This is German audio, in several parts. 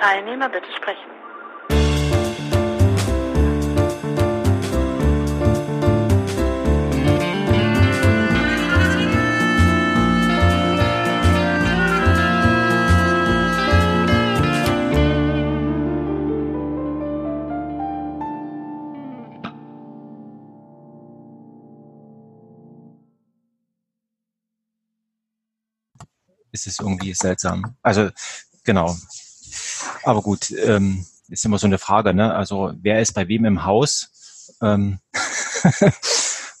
Teilnehmer bitte sprechen. ist es irgendwie seltsam. Also genau. Aber gut, ähm, ist immer so eine Frage, ne? Also wer ist bei wem im Haus? Ähm,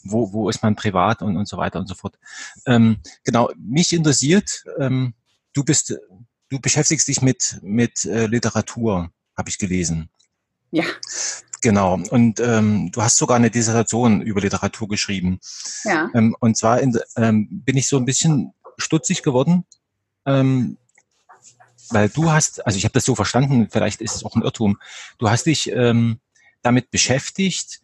wo, wo ist man privat und, und so weiter und so fort. Ähm, genau, mich interessiert, ähm, du bist, du beschäftigst dich mit, mit äh, Literatur, habe ich gelesen. Ja. Genau. Und ähm, du hast sogar eine Dissertation über Literatur geschrieben. Ja. Ähm, und zwar in, ähm, bin ich so ein bisschen stutzig geworden, ähm, weil du hast, also ich habe das so verstanden, vielleicht ist es auch ein Irrtum, du hast dich ähm, damit beschäftigt,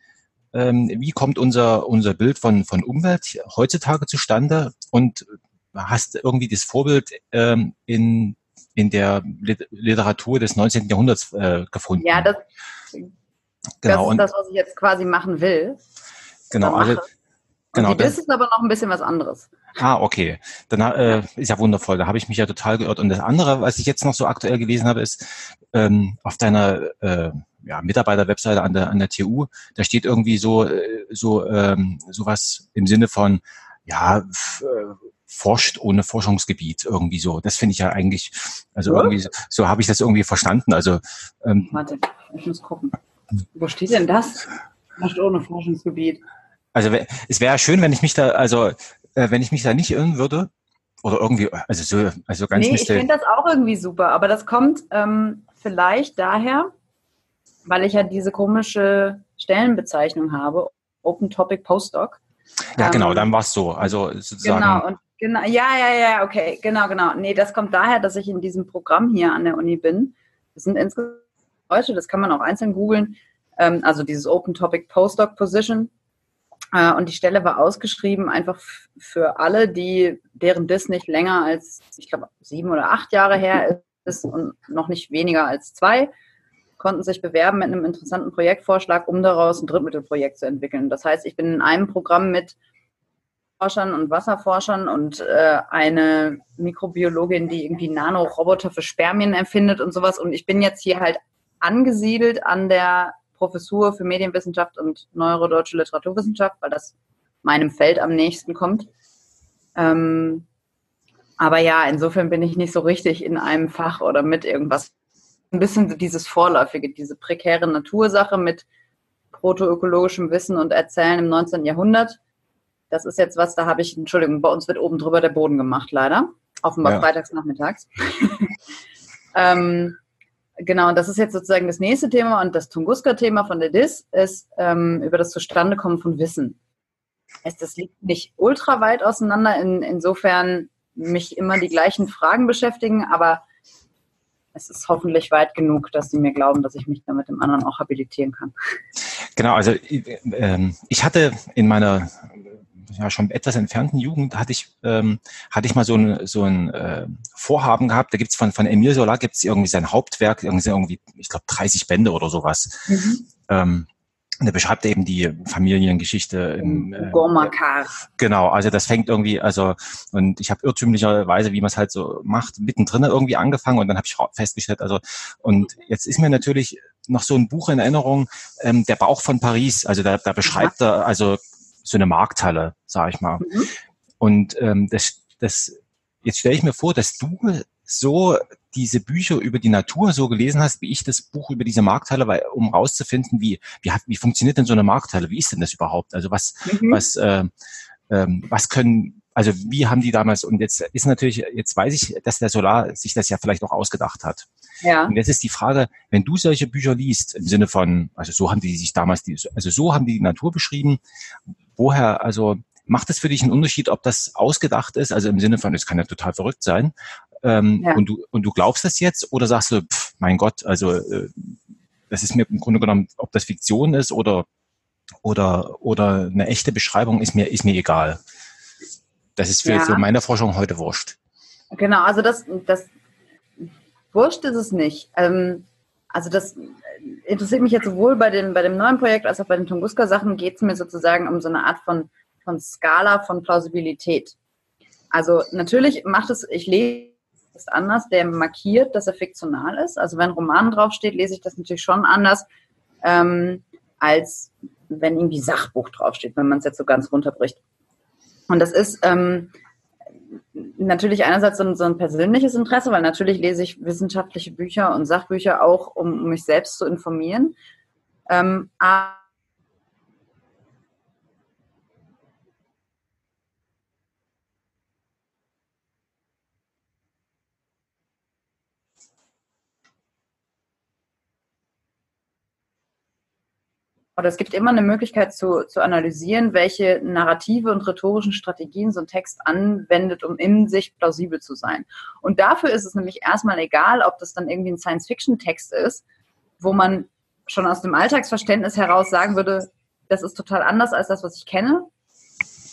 ähm, wie kommt unser, unser Bild von, von Umwelt heutzutage zustande und hast irgendwie das Vorbild ähm, in, in der Literatur des 19. Jahrhunderts äh, gefunden. Ja, das, genau. das ist das, was ich jetzt quasi machen will. Genau, also, genau. Und das ist aber noch ein bisschen was anderes. Ah, okay. Dann äh, ist ja wundervoll. Da habe ich mich ja total geirrt. Und das andere, was ich jetzt noch so aktuell gelesen habe, ist ähm, auf deiner äh, ja, Mitarbeiter-Webseite an der, an der TU, da steht irgendwie so, äh, so ähm, sowas im Sinne von, ja, äh, forscht ohne Forschungsgebiet irgendwie so. Das finde ich ja eigentlich, also ja. irgendwie, so, so habe ich das irgendwie verstanden. Also ähm, Warte, ich muss gucken. Wo steht denn das? Forscht ohne Forschungsgebiet. Also es wäre schön, wenn ich mich da, also äh, wenn ich mich da nicht irren würde, oder irgendwie, also so, also ganz Nee, ich finde das auch irgendwie super, aber das kommt ähm, vielleicht daher, weil ich ja diese komische Stellenbezeichnung habe, Open Topic Postdoc. Ja, genau, ähm, dann war es so. Also sozusagen. Genau, und genau, ja, ja, ja, okay, genau, genau. Nee, das kommt daher, dass ich in diesem Programm hier an der Uni bin. Das sind insgesamt Leute, das kann man auch einzeln googeln. Ähm, also dieses Open Topic Postdoc Position. Äh, und die Stelle war ausgeschrieben einfach für alle, die deren Diss nicht länger als, ich glaube, sieben oder acht Jahre her ist und noch nicht weniger als zwei, konnten sich bewerben mit einem interessanten Projektvorschlag, um daraus ein Drittmittelprojekt zu entwickeln. Das heißt, ich bin in einem Programm mit Forschern und Wasserforschern und äh, eine Mikrobiologin, die irgendwie Nanoroboter für Spermien empfindet und sowas. Und ich bin jetzt hier halt angesiedelt an der Professur für Medienwissenschaft und neurodeutsche Literaturwissenschaft, weil das meinem Feld am nächsten kommt. Ähm, aber ja, insofern bin ich nicht so richtig in einem Fach oder mit irgendwas. Ein bisschen dieses Vorläufige, diese prekäre Natursache mit protoökologischem Wissen und Erzählen im 19. Jahrhundert. Das ist jetzt was, da habe ich, Entschuldigung, bei uns wird oben drüber der Boden gemacht, leider. Offenbar ja. freitags nachmittags. ähm, Genau, das ist jetzt sozusagen das nächste Thema und das Tunguska-Thema von der DIS ist ähm, über das Zustandekommen von Wissen. Das liegt nicht ultra weit auseinander, in, insofern mich immer die gleichen Fragen beschäftigen, aber es ist hoffentlich weit genug, dass sie mir glauben, dass ich mich damit im anderen auch habilitieren kann. Genau, also äh, ich hatte in meiner ja schon etwas entfernten Jugend hatte ich ähm, hatte ich mal so ein so ein äh, Vorhaben gehabt. Da gibt's von von Emil Solar gibt's irgendwie sein Hauptwerk irgendwie, irgendwie ich glaube 30 Bände oder sowas. Mhm. Ähm, und er beschreibt eben die Familiengeschichte im äh, Gormakar. Genau, also das fängt irgendwie, also und ich habe irrtümlicherweise, wie man es halt so macht, mittendrin irgendwie angefangen und dann habe ich festgestellt, also und jetzt ist mir natürlich noch so ein Buch in Erinnerung, ähm, der Bauch von Paris, also da, da beschreibt ja. er also so eine Markthalle, sage ich mal. Mhm. Und ähm, das, das, jetzt stelle ich mir vor, dass du so diese Bücher über die Natur so gelesen hast, wie ich das Buch über diese Markthalle, weil, um rauszufinden, wie, wie, wie funktioniert denn so eine Markthalle? Wie ist denn das überhaupt? Also was, mhm. was, äh, ähm, was können, also wie haben die damals, und jetzt ist natürlich, jetzt weiß ich, dass der Solar sich das ja vielleicht auch ausgedacht hat. Ja. Und jetzt ist die Frage, wenn du solche Bücher liest, im Sinne von, also so haben die sich damals, die, also so haben die die Natur beschrieben, woher, also macht es für dich einen Unterschied, ob das ausgedacht ist, also im Sinne von, es kann ja total verrückt sein, ähm, ja. und, du, und du glaubst das jetzt oder sagst du, pff, mein Gott, also äh, das ist mir im Grunde genommen, ob das Fiktion ist oder, oder, oder eine echte Beschreibung, ist mir, ist mir egal. Das ist für, ja. für meine Forschung heute wurscht. Genau, also das, das wurscht ist es nicht. Ähm, also das interessiert mich jetzt sowohl bei dem, bei dem neuen Projekt als auch bei den Tunguska-Sachen geht es mir sozusagen um so eine Art von, von Skala von Plausibilität. Also natürlich macht es, ich lese es anders, der markiert, dass er fiktional ist. Also wenn Roman draufsteht, lese ich das natürlich schon anders, ähm, als wenn irgendwie Sachbuch draufsteht, wenn man es jetzt so ganz runterbricht. Und das ist ähm, natürlich einerseits so ein, so ein, persönliches Interesse, weil natürlich lese ich wissenschaftliche Bücher und Sachbücher auch, um, mich selbst zu informieren. Ähm, aber oder es gibt immer eine Möglichkeit zu, zu analysieren, welche narrative und rhetorischen Strategien so ein Text anwendet, um in sich plausibel zu sein. Und dafür ist es nämlich erstmal egal, ob das dann irgendwie ein Science-Fiction-Text ist, wo man schon aus dem Alltagsverständnis heraus sagen würde, das ist total anders als das, was ich kenne,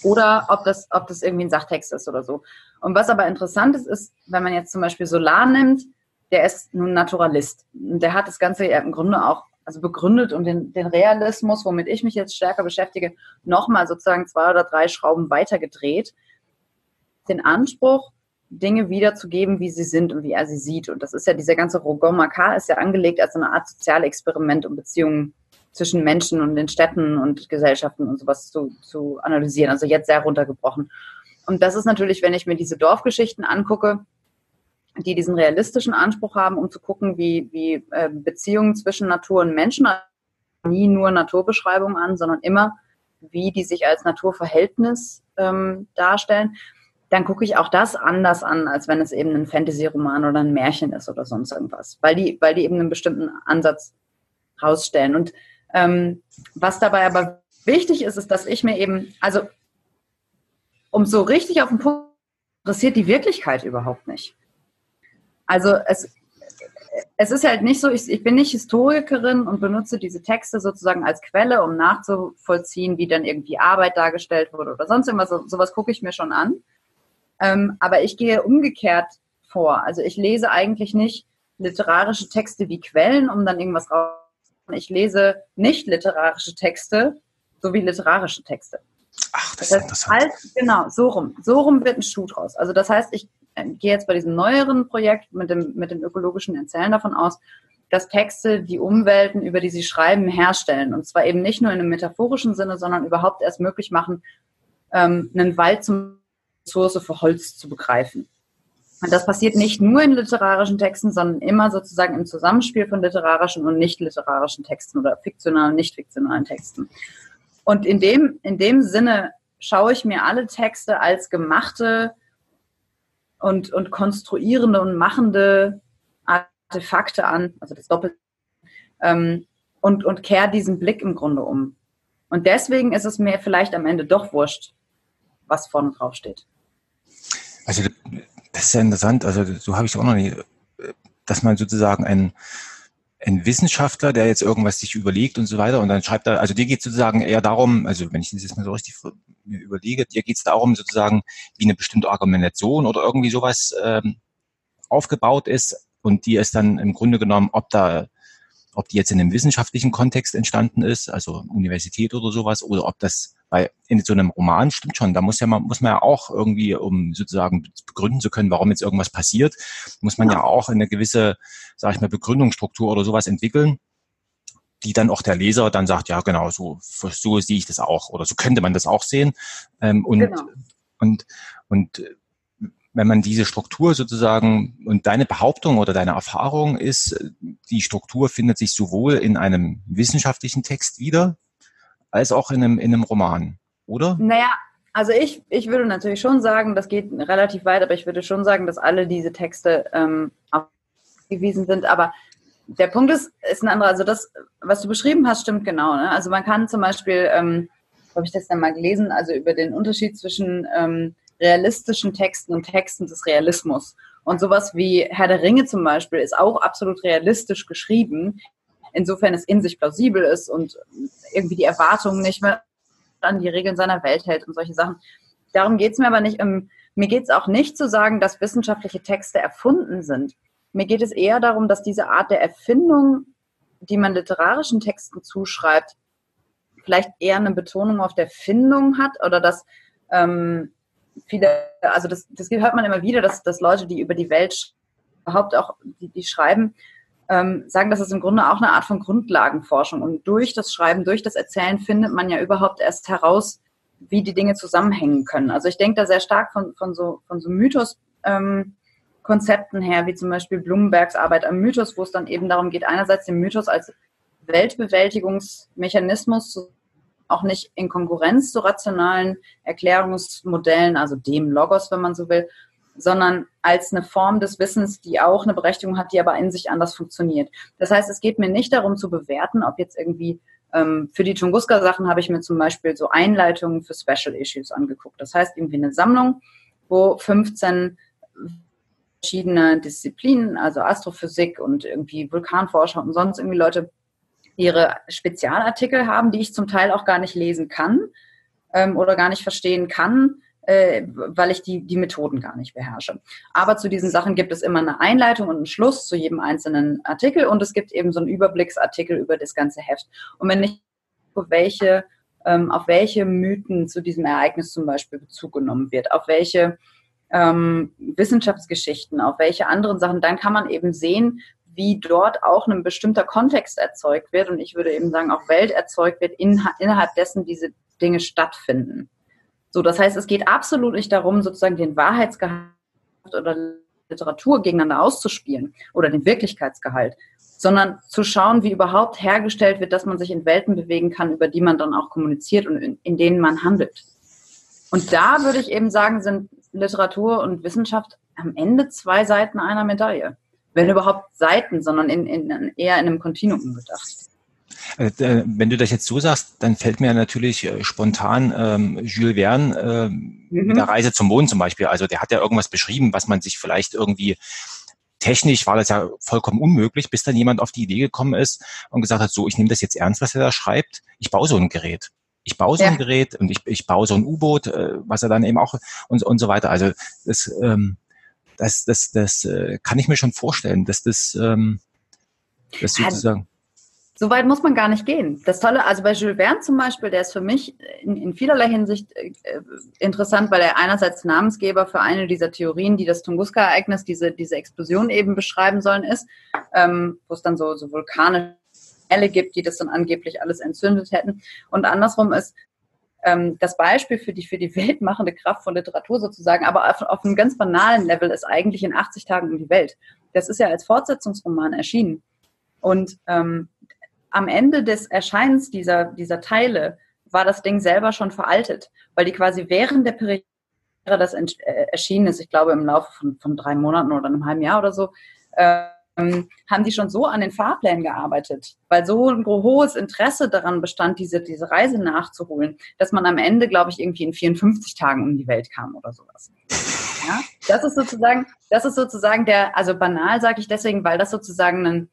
oder ob das, ob das irgendwie ein Sachtext ist oder so. Und was aber interessant ist, ist, wenn man jetzt zum Beispiel Solar nimmt, der ist nun Naturalist. Der hat das Ganze ja im Grunde auch also begründet und den, den Realismus, womit ich mich jetzt stärker beschäftige, nochmal sozusagen zwei oder drei Schrauben weiter gedreht. Den Anspruch, Dinge wiederzugeben, wie sie sind und wie er sie sieht. Und das ist ja, dieser ganze Rogon Makar ist ja angelegt als eine Art Sozialexperiment, um Beziehungen zwischen Menschen und den Städten und Gesellschaften und sowas zu, zu analysieren. Also jetzt sehr runtergebrochen. Und das ist natürlich, wenn ich mir diese Dorfgeschichten angucke, die diesen realistischen Anspruch haben, um zu gucken, wie, wie äh, Beziehungen zwischen Natur und Menschen, nie nur Naturbeschreibungen an, sondern immer, wie die sich als Naturverhältnis ähm, darstellen, dann gucke ich auch das anders an, als wenn es eben ein Fantasy-Roman oder ein Märchen ist oder sonst irgendwas, weil die, weil die eben einen bestimmten Ansatz rausstellen. Und ähm, was dabei aber wichtig ist, ist, dass ich mir eben, also um so richtig auf den Punkt interessiert die Wirklichkeit überhaupt nicht. Also es, es ist halt nicht so, ich, ich bin nicht Historikerin und benutze diese Texte sozusagen als Quelle, um nachzuvollziehen, wie dann irgendwie Arbeit dargestellt wurde oder sonst irgendwas. So, sowas gucke ich mir schon an. Ähm, aber ich gehe umgekehrt vor. Also ich lese eigentlich nicht literarische Texte wie Quellen, um dann irgendwas raus. Ich lese nicht literarische Texte sowie literarische Texte. Ach, das, das ist interessant. Halt, genau, so rum. So rum wird ein Schuh draus. Also das heißt, ich gehe jetzt bei diesem neueren Projekt mit dem, mit dem ökologischen Erzählen davon aus, dass Texte die Umwelten, über die sie schreiben, herstellen. Und zwar eben nicht nur in einem metaphorischen Sinne, sondern überhaupt erst möglich machen, ähm, einen Wald zum Ressource für Holz zu begreifen. Und das passiert nicht nur in literarischen Texten, sondern immer sozusagen im Zusammenspiel von literarischen und nicht literarischen Texten oder fiktionalen nicht fiktionalen Texten. Und in dem, in dem Sinne schaue ich mir alle Texte als gemachte und, und konstruierende und machende Artefakte an, also das Doppel, ähm, und, und kehre diesen Blick im Grunde um. Und deswegen ist es mir vielleicht am Ende doch wurscht, was vorne drauf steht. Also das ist ja interessant, also so habe ich es auch noch nie, dass man sozusagen ein, ein Wissenschaftler, der jetzt irgendwas sich überlegt und so weiter und dann schreibt er, also dir geht sozusagen eher darum, also wenn ich das jetzt mal so richtig mir überlege, dir geht es darum sozusagen, wie eine bestimmte Argumentation oder irgendwie sowas ähm, aufgebaut ist und die ist dann im Grunde genommen, ob da ob die jetzt in einem wissenschaftlichen Kontext entstanden ist, also Universität oder sowas, oder ob das bei in so einem Roman stimmt schon, da muss ja man muss man ja auch irgendwie, um sozusagen begründen zu können, warum jetzt irgendwas passiert, muss man ja, ja auch eine gewisse, sage ich mal, Begründungsstruktur oder sowas entwickeln die dann auch der Leser dann sagt, ja genau, so, so sehe ich das auch oder so könnte man das auch sehen. Ähm, und, genau. und, und wenn man diese Struktur sozusagen und deine Behauptung oder deine Erfahrung ist, die Struktur findet sich sowohl in einem wissenschaftlichen Text wieder, als auch in einem, in einem Roman, oder? Naja, also ich, ich würde natürlich schon sagen, das geht relativ weit, aber ich würde schon sagen, dass alle diese Texte ähm, aufgewiesen sind. Aber der Punkt ist, ist ein anderer. Also das, was du beschrieben hast, stimmt genau. Ne? Also man kann zum Beispiel, ähm, habe ich das dann mal gelesen, also über den Unterschied zwischen ähm, realistischen Texten und Texten des Realismus. Und sowas wie Herr der Ringe zum Beispiel ist auch absolut realistisch geschrieben, insofern es in sich plausibel ist und irgendwie die Erwartungen nicht mehr an die Regeln seiner Welt hält und solche Sachen. Darum geht es mir aber nicht. Um, mir geht es auch nicht zu sagen, dass wissenschaftliche Texte erfunden sind mir geht es eher darum, dass diese Art der Erfindung, die man literarischen Texten zuschreibt, vielleicht eher eine Betonung auf der Findung hat oder dass ähm, viele, also das, das hört man immer wieder, dass, dass Leute, die über die Welt überhaupt auch, die, die schreiben, ähm, sagen, das ist im Grunde auch eine Art von Grundlagenforschung. Und durch das Schreiben, durch das Erzählen findet man ja überhaupt erst heraus, wie die Dinge zusammenhängen können. Also ich denke da sehr stark von, von so, von so Mythos-Konzepten ähm, her, wie zum Beispiel Blumenbergs Arbeit am Mythos, wo es dann eben darum geht, einerseits den Mythos als Weltbewältigungsmechanismus zu auch nicht in Konkurrenz zu rationalen Erklärungsmodellen, also dem Logos, wenn man so will, sondern als eine Form des Wissens, die auch eine Berechtigung hat, die aber in sich anders funktioniert. Das heißt, es geht mir nicht darum zu bewerten, ob jetzt irgendwie ähm, für die Tunguska-Sachen habe ich mir zum Beispiel so Einleitungen für Special Issues angeguckt. Das heißt, irgendwie eine Sammlung, wo 15 verschiedene Disziplinen, also Astrophysik und irgendwie Vulkanforscher und sonst irgendwie Leute ihre Spezialartikel haben, die ich zum Teil auch gar nicht lesen kann ähm, oder gar nicht verstehen kann, äh, weil ich die, die Methoden gar nicht beherrsche. Aber zu diesen Sachen gibt es immer eine Einleitung und einen Schluss zu jedem einzelnen Artikel und es gibt eben so einen Überblicksartikel über das ganze Heft. Und wenn ich welche ähm, auf welche Mythen zu diesem Ereignis zum Beispiel Bezug genommen wird, auf welche ähm, Wissenschaftsgeschichten, auf welche anderen Sachen, dann kann man eben sehen, wie dort auch ein bestimmter Kontext erzeugt wird und ich würde eben sagen, auch Welt erzeugt wird, in, innerhalb dessen diese Dinge stattfinden. So, das heißt, es geht absolut nicht darum, sozusagen den Wahrheitsgehalt oder Literatur gegeneinander auszuspielen oder den Wirklichkeitsgehalt, sondern zu schauen, wie überhaupt hergestellt wird, dass man sich in Welten bewegen kann, über die man dann auch kommuniziert und in, in denen man handelt. Und da würde ich eben sagen, sind Literatur und Wissenschaft am Ende zwei Seiten einer Medaille wenn überhaupt Seiten, sondern in, in, eher in einem Kontinuum gedacht. Äh, äh, wenn du das jetzt so sagst, dann fällt mir natürlich äh, spontan ähm, Jules Verne äh, mhm. mit der Reise zum Mond zum Beispiel. Also der hat ja irgendwas beschrieben, was man sich vielleicht irgendwie technisch war das ja vollkommen unmöglich, bis dann jemand auf die Idee gekommen ist und gesagt hat, so, ich nehme das jetzt ernst, was er da schreibt. Ich baue so ein Gerät. Ich baue so ja. ein Gerät und ich, ich baue so ein U-Boot, äh, was er dann eben auch und, und so weiter. Also das ähm, das, das, das äh, kann ich mir schon vorstellen, dass das, ähm, das sozusagen. So weit muss man gar nicht gehen. Das Tolle, also bei Jules Verne zum Beispiel, der ist für mich in, in vielerlei Hinsicht äh, interessant, weil er einerseits Namensgeber für eine dieser Theorien, die das Tunguska-Ereignis, diese, diese Explosion eben beschreiben sollen, ist, ähm, wo es dann so, so Vulkane gibt, die das dann angeblich alles entzündet hätten. Und andersrum ist, ähm, das Beispiel für die, für die weltmachende Kraft von Literatur sozusagen, aber auf, auf einem ganz banalen Level ist eigentlich in 80 Tagen um die Welt. Das ist ja als Fortsetzungsroman erschienen. Und ähm, am Ende des Erscheinens dieser, dieser Teile war das Ding selber schon veraltet, weil die quasi während der Periode, das äh, erschienen ist, ich glaube im Laufe von, von drei Monaten oder einem halben Jahr oder so, äh, haben die schon so an den Fahrplänen gearbeitet, weil so ein hohes Interesse daran bestand, diese, diese Reise nachzuholen, dass man am Ende, glaube ich, irgendwie in 54 Tagen um die Welt kam oder sowas. Ja, das ist sozusagen, das ist sozusagen der, also banal sage ich deswegen, weil das sozusagen ein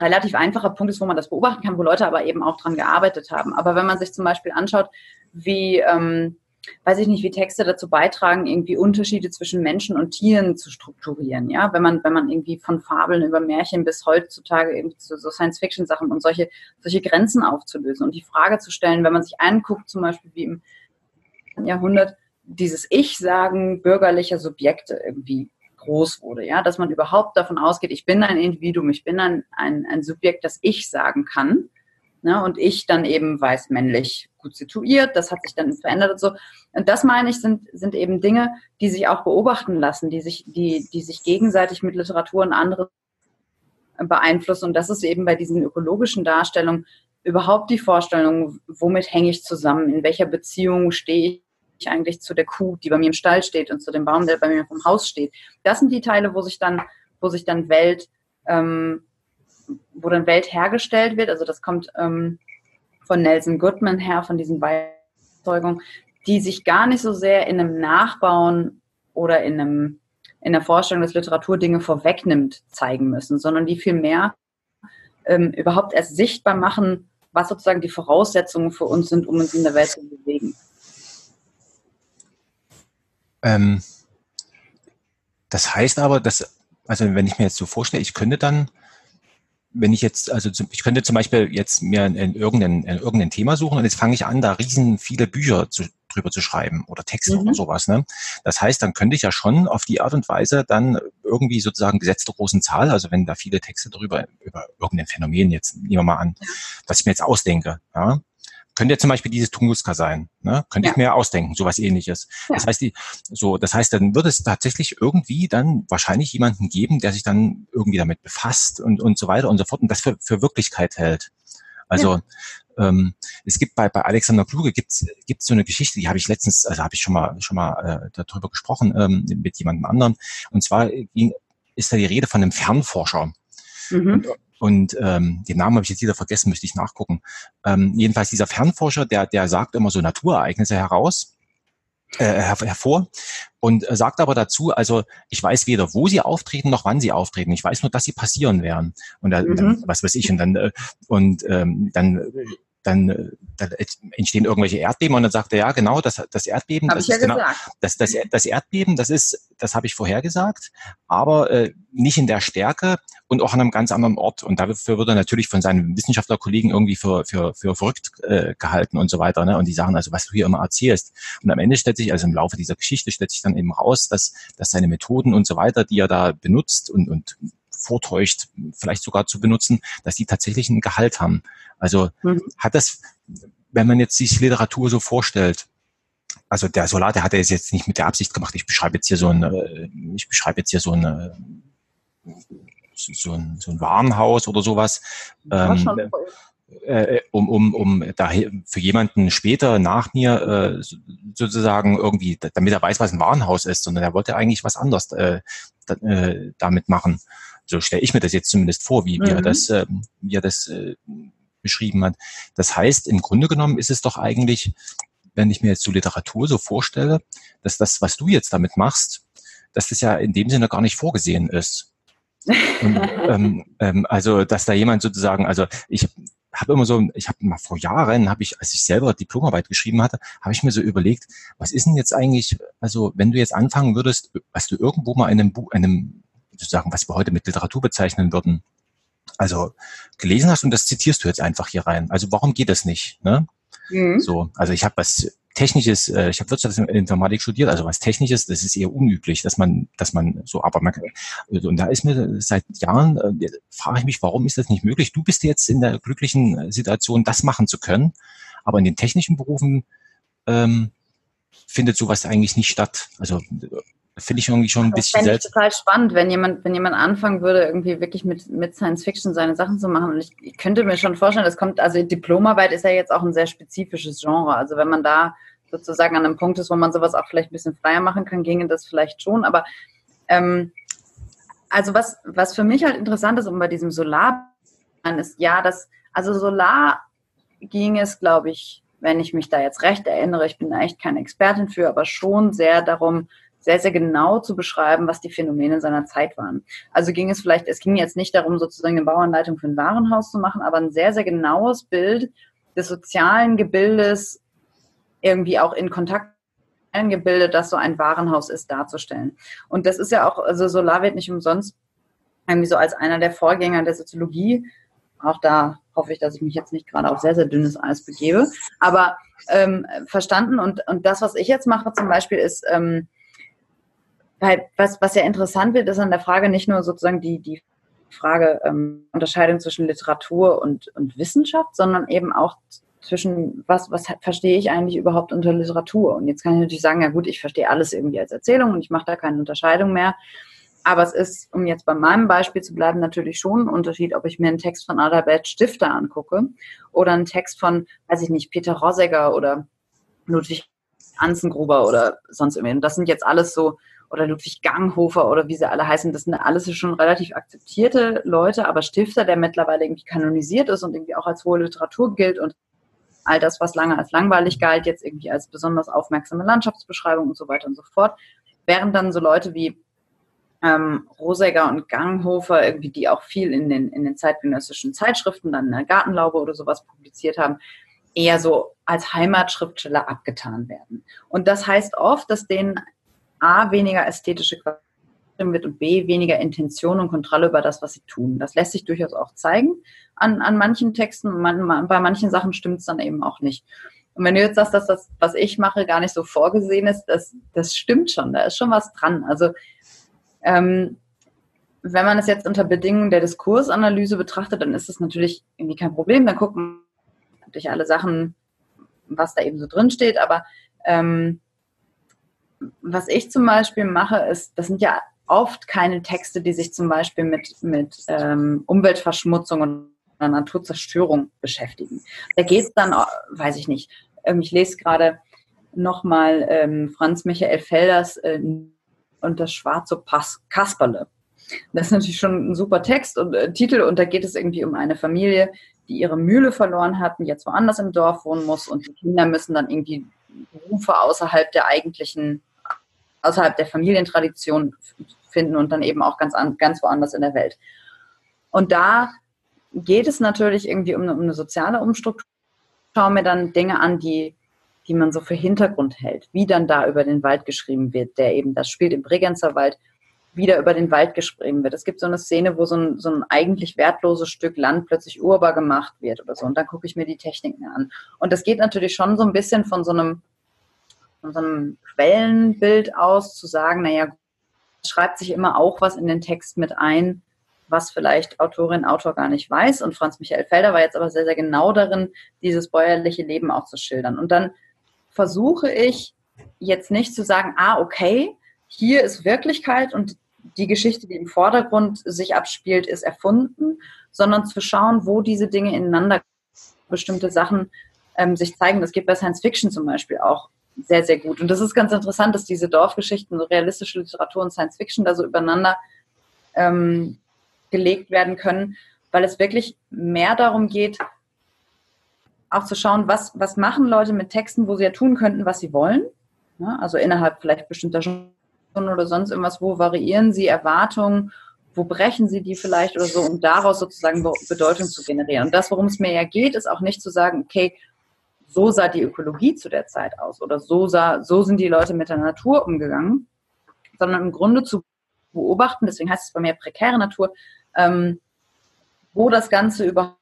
relativ einfacher Punkt ist, wo man das beobachten kann, wo Leute aber eben auch dran gearbeitet haben. Aber wenn man sich zum Beispiel anschaut, wie ähm, weiß ich nicht, wie Texte dazu beitragen, irgendwie Unterschiede zwischen Menschen und Tieren zu strukturieren. Ja, wenn man, wenn man irgendwie von Fabeln über Märchen bis heutzutage irgendwie zu so Science-Fiction-Sachen und solche, solche Grenzen aufzulösen und die Frage zu stellen, wenn man sich anguckt, zum Beispiel wie im Jahrhundert dieses Ich-Sagen bürgerlicher Subjekte irgendwie groß wurde, ja, dass man überhaupt davon ausgeht, ich bin ein Individuum, ich bin ein, ein, ein Subjekt, das ich sagen kann Ne? Und ich dann eben weiß männlich gut situiert, das hat sich dann verändert und so. Und das meine ich, sind, sind eben Dinge, die sich auch beobachten lassen, die sich, die, die sich gegenseitig mit Literatur und anderen beeinflussen. Und das ist eben bei diesen ökologischen Darstellungen überhaupt die Vorstellung, womit hänge ich zusammen, in welcher Beziehung stehe ich eigentlich zu der Kuh, die bei mir im Stall steht und zu dem Baum, der bei mir vom Haus steht. Das sind die Teile, wo sich dann, wo sich dann Welt ähm, wo dann Welt hergestellt wird. Also das kommt ähm, von Nelson Goodman her, von diesen Überzeugungen, die sich gar nicht so sehr in einem Nachbauen oder in einem in der Vorstellung, dass Literatur Dinge vorwegnimmt, zeigen müssen, sondern die vielmehr ähm, überhaupt erst sichtbar machen, was sozusagen die Voraussetzungen für uns sind, um uns in der Welt zu bewegen. Ähm, das heißt aber, dass Also wenn ich mir jetzt so vorstelle, ich könnte dann, wenn ich jetzt, also ich könnte zum Beispiel jetzt mir in, in irgendein, in irgendein Thema suchen und jetzt fange ich an, da riesen viele Bücher zu, drüber zu schreiben oder Texte mhm. oder sowas. Ne? Das heißt, dann könnte ich ja schon auf die Art und Weise dann irgendwie sozusagen gesetzte großen Zahl, also wenn da viele Texte drüber über irgendein Phänomen jetzt nehmen wir mal an, was ich mir jetzt ausdenke, ja, könnte ja zum Beispiel dieses Tunguska sein. Ne? Könnte ja. ich mir ausdenken, sowas ähnliches. Ja. Das heißt, die, so, das heißt, dann wird es tatsächlich irgendwie dann wahrscheinlich jemanden geben, der sich dann irgendwie damit befasst und, und so weiter und so fort und das für, für Wirklichkeit hält. Also ja. ähm, es gibt bei, bei Alexander Kluge gibt's gibt's so eine Geschichte, die habe ich letztens, also habe ich schon mal schon mal äh, darüber gesprochen ähm, mit jemandem anderen. Und zwar ging, ist da die Rede von einem Fernforscher. Mhm. Und, und ähm, den Namen habe ich jetzt wieder vergessen, müsste ich nachgucken. Ähm, jedenfalls dieser Fernforscher, der, der sagt immer so Naturereignisse heraus, äh, hervor und sagt aber dazu, also ich weiß weder, wo sie auftreten noch wann sie auftreten. Ich weiß nur, dass sie passieren werden. Und dann, mhm. dann was weiß ich, und dann äh, und ähm, dann dann, äh, dann entstehen irgendwelche Erdbeben und dann sagt er, ja, genau, das, das Erdbeben, das, ist ja genau, das, das, das Erdbeben, das ist, das habe ich vorhergesagt, aber äh, nicht in der Stärke und auch an einem ganz anderen Ort. Und dafür wird er natürlich von seinen Wissenschaftlerkollegen irgendwie für, für, für verrückt äh, gehalten und so weiter. Ne? Und die sagen also, was du hier immer erzählst. Und am Ende stellt sich, also im Laufe dieser Geschichte stellt sich dann eben raus, dass, dass seine Methoden und so weiter, die er da benutzt und, und vortäuscht, vielleicht sogar zu benutzen, dass die tatsächlich einen Gehalt haben. Also mhm. hat das, wenn man jetzt sich Literatur so vorstellt, also der Solar, der hat er jetzt nicht mit der Absicht gemacht, ich beschreibe jetzt hier so ein, äh, ich beschreibe jetzt hier so ein, so ein, so ein Warenhaus oder sowas. Ähm, äh, um, um, um da für jemanden später nach mir äh, sozusagen irgendwie, damit er weiß, was ein Warenhaus ist, sondern er wollte eigentlich was anderes äh, da, äh, damit machen. So stelle ich mir das jetzt zumindest vor, wie, wie er mhm. das, äh, wie er das äh, beschrieben hat. Das heißt, im Grunde genommen ist es doch eigentlich, wenn ich mir jetzt so Literatur so vorstelle, dass das, was du jetzt damit machst, dass das ja in dem Sinne gar nicht vorgesehen ist. Und, ähm, ähm, also, dass da jemand sozusagen, also ich habe immer so, ich habe mal vor Jahren, habe ich, als ich selber Diplomarbeit geschrieben hatte, habe ich mir so überlegt, was ist denn jetzt eigentlich, also wenn du jetzt anfangen würdest, was du irgendwo mal in einem Buch, einem sozusagen, was wir heute mit Literatur bezeichnen würden, also gelesen hast und das zitierst du jetzt einfach hier rein. Also warum geht das nicht? Ne? Mhm. So, also ich habe was Technisches, äh, ich habe Wirtschaftsinformatik studiert, also was Technisches, das ist eher unüblich, dass man, dass man so, aber man und da ist mir seit Jahren, äh, frage ich mich, warum ist das nicht möglich? Du bist jetzt in der glücklichen Situation, das machen zu können, aber in den technischen Berufen ähm, findet sowas eigentlich nicht statt. Also finde ich irgendwie schon ein bisschen das seltsam. total spannend, wenn jemand, wenn jemand anfangen würde, irgendwie wirklich mit, mit Science Fiction seine Sachen zu machen. Und ich, ich könnte mir schon vorstellen, das kommt, also Diplomarbeit ist ja jetzt auch ein sehr spezifisches Genre. Also wenn man da sozusagen an einem Punkt ist, wo man sowas auch vielleicht ein bisschen freier machen kann, ginge das vielleicht schon. Aber ähm, also was, was für mich halt interessant ist, um bei diesem Solar ist, ja, das, also Solar ging es, glaube ich, wenn ich mich da jetzt recht erinnere, ich bin da echt keine Expertin für, aber schon sehr darum, sehr, sehr genau zu beschreiben, was die Phänomene seiner Zeit waren. Also ging es vielleicht, es ging jetzt nicht darum, sozusagen eine Bauanleitung für ein Warenhaus zu machen, aber ein sehr, sehr genaues Bild des sozialen Gebildes irgendwie auch in Kontakt Gebilde, das so ein Warenhaus ist, darzustellen. Und das ist ja auch, also Solar wird nicht umsonst irgendwie so als einer der Vorgänger der Soziologie, auch da hoffe ich, dass ich mich jetzt nicht gerade auf sehr, sehr dünnes Eis begebe, aber ähm, verstanden. Und, und das, was ich jetzt mache zum Beispiel, ist ähm, weil was, was ja interessant wird, ist an der Frage nicht nur sozusagen die, die Frage ähm, Unterscheidung zwischen Literatur und, und Wissenschaft, sondern eben auch zwischen, was, was verstehe ich eigentlich überhaupt unter Literatur? Und jetzt kann ich natürlich sagen, ja gut, ich verstehe alles irgendwie als Erzählung und ich mache da keine Unterscheidung mehr. Aber es ist, um jetzt bei meinem Beispiel zu bleiben, natürlich schon ein Unterschied, ob ich mir einen Text von Adalbert Stifter angucke oder einen Text von, weiß ich nicht, Peter Rosegger oder Ludwig Anzengruber oder sonst irgendwie. Und das sind jetzt alles so oder Ludwig Ganghofer oder wie sie alle heißen, das sind alles schon relativ akzeptierte Leute, aber Stifter, der mittlerweile irgendwie kanonisiert ist und irgendwie auch als hohe Literatur gilt und all das, was lange als langweilig galt, jetzt irgendwie als besonders aufmerksame Landschaftsbeschreibung und so weiter und so fort. Während dann so Leute wie ähm, Rosegger und Ganghofer, irgendwie, die auch viel in den, in den zeitgenössischen Zeitschriften, dann in der Gartenlaube oder sowas publiziert haben, eher so als Heimatschriftsteller abgetan werden. Und das heißt oft, dass denen A, weniger ästhetische wird und B, weniger Intention und Kontrolle über das, was sie tun. Das lässt sich durchaus auch zeigen an, an manchen Texten. Man, bei manchen Sachen stimmt es dann eben auch nicht. Und wenn du jetzt sagst, dass das, was ich mache, gar nicht so vorgesehen ist, das, das stimmt schon. Da ist schon was dran. Also ähm, wenn man es jetzt unter Bedingungen der Diskursanalyse betrachtet, dann ist das natürlich irgendwie kein Problem. Dann gucken natürlich alle Sachen, was da eben so drin steht. Aber ähm, was ich zum Beispiel mache, ist, das sind ja oft keine Texte, die sich zum Beispiel mit, mit ähm, Umweltverschmutzung und Naturzerstörung beschäftigen. Da geht es dann, weiß ich nicht, ähm, ich lese gerade nochmal ähm, Franz Michael Felders äh, und das schwarze Pass Kasperle. Das ist natürlich schon ein super Text und äh, Titel und da geht es irgendwie um eine Familie, die ihre Mühle verloren hat und jetzt woanders im Dorf wohnen muss und die Kinder müssen dann irgendwie Berufe außerhalb der eigentlichen, außerhalb der Familientradition finden und dann eben auch ganz, an, ganz woanders in der Welt. Und da geht es natürlich irgendwie um eine, um eine soziale Umstrukturierung. Schaue mir dann Dinge an, die, die man so für Hintergrund hält, wie dann da über den Wald geschrieben wird, der eben, das spielt im Bregenzer Wald, wieder über den Wald geschrieben wird. Es gibt so eine Szene, wo so ein, so ein eigentlich wertloses Stück Land plötzlich urbar gemacht wird oder so. Und dann gucke ich mir die Techniken an. Und das geht natürlich schon so ein bisschen von so einem, von so einem Quellenbild aus, zu sagen, naja, schreibt sich immer auch was in den Text mit ein, was vielleicht Autorin, Autor gar nicht weiß. Und Franz Michael Felder war jetzt aber sehr, sehr genau darin, dieses bäuerliche Leben auch zu schildern. Und dann versuche ich jetzt nicht zu sagen, ah, okay, hier ist Wirklichkeit und die Geschichte, die im Vordergrund sich abspielt, ist erfunden, sondern zu schauen, wo diese Dinge ineinander bestimmte Sachen ähm, sich zeigen. Das geht bei Science Fiction zum Beispiel auch sehr, sehr gut. Und das ist ganz interessant, dass diese Dorfgeschichten, so realistische Literatur und Science Fiction da so übereinander ähm, gelegt werden können, weil es wirklich mehr darum geht, auch zu schauen, was, was machen Leute mit Texten, wo sie ja tun könnten, was sie wollen. Ja, also innerhalb vielleicht bestimmter Genres oder sonst irgendwas, wo variieren sie Erwartungen, wo brechen sie die vielleicht oder so, um daraus sozusagen Bedeutung zu generieren. Und das, worum es mir ja geht, ist auch nicht zu sagen, okay, so sah die Ökologie zu der Zeit aus oder so, sah, so sind die Leute mit der Natur umgegangen, sondern im Grunde zu beobachten, deswegen heißt es bei mir prekäre Natur, ähm, wo das Ganze überhaupt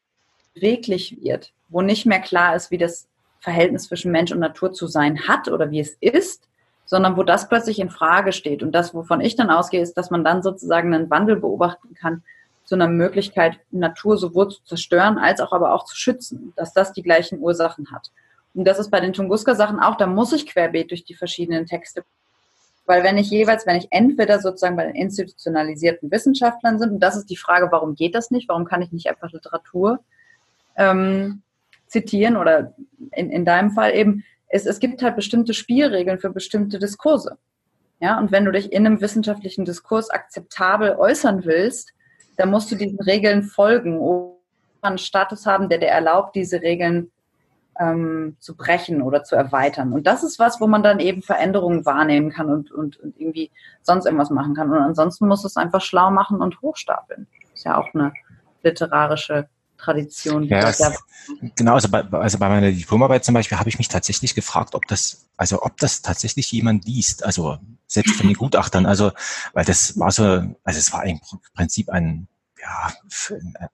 beweglich wird, wo nicht mehr klar ist, wie das Verhältnis zwischen Mensch und Natur zu sein hat oder wie es ist, sondern wo das plötzlich in Frage steht. Und das, wovon ich dann ausgehe, ist, dass man dann sozusagen einen Wandel beobachten kann zu einer Möglichkeit, Natur sowohl zu zerstören als auch aber auch zu schützen, dass das die gleichen Ursachen hat. Und das ist bei den Tunguska-Sachen auch, da muss ich querbeet durch die verschiedenen Texte. Weil wenn ich jeweils, wenn ich entweder sozusagen bei den institutionalisierten Wissenschaftlern sind, und das ist die Frage, warum geht das nicht? Warum kann ich nicht einfach Literatur ähm, zitieren oder in, in deinem Fall eben, es, es gibt halt bestimmte Spielregeln für bestimmte Diskurse. Ja, und wenn du dich in einem wissenschaftlichen Diskurs akzeptabel äußern willst, dann musst du diesen Regeln folgen oder einen Status haben, der dir erlaubt, diese Regeln ähm, zu brechen oder zu erweitern. Und das ist was, wo man dann eben Veränderungen wahrnehmen kann und, und, und irgendwie sonst irgendwas machen kann. Und ansonsten muss es einfach schlau machen und hochstapeln. Ist ja auch eine literarische Tradition. Ja, es, genau, also bei, also bei meiner Diplomarbeit zum Beispiel habe ich mich tatsächlich gefragt, ob das, also ob das tatsächlich jemand liest, also selbst von den Gutachtern, also, weil das war so, also es war im Prinzip ein, ja,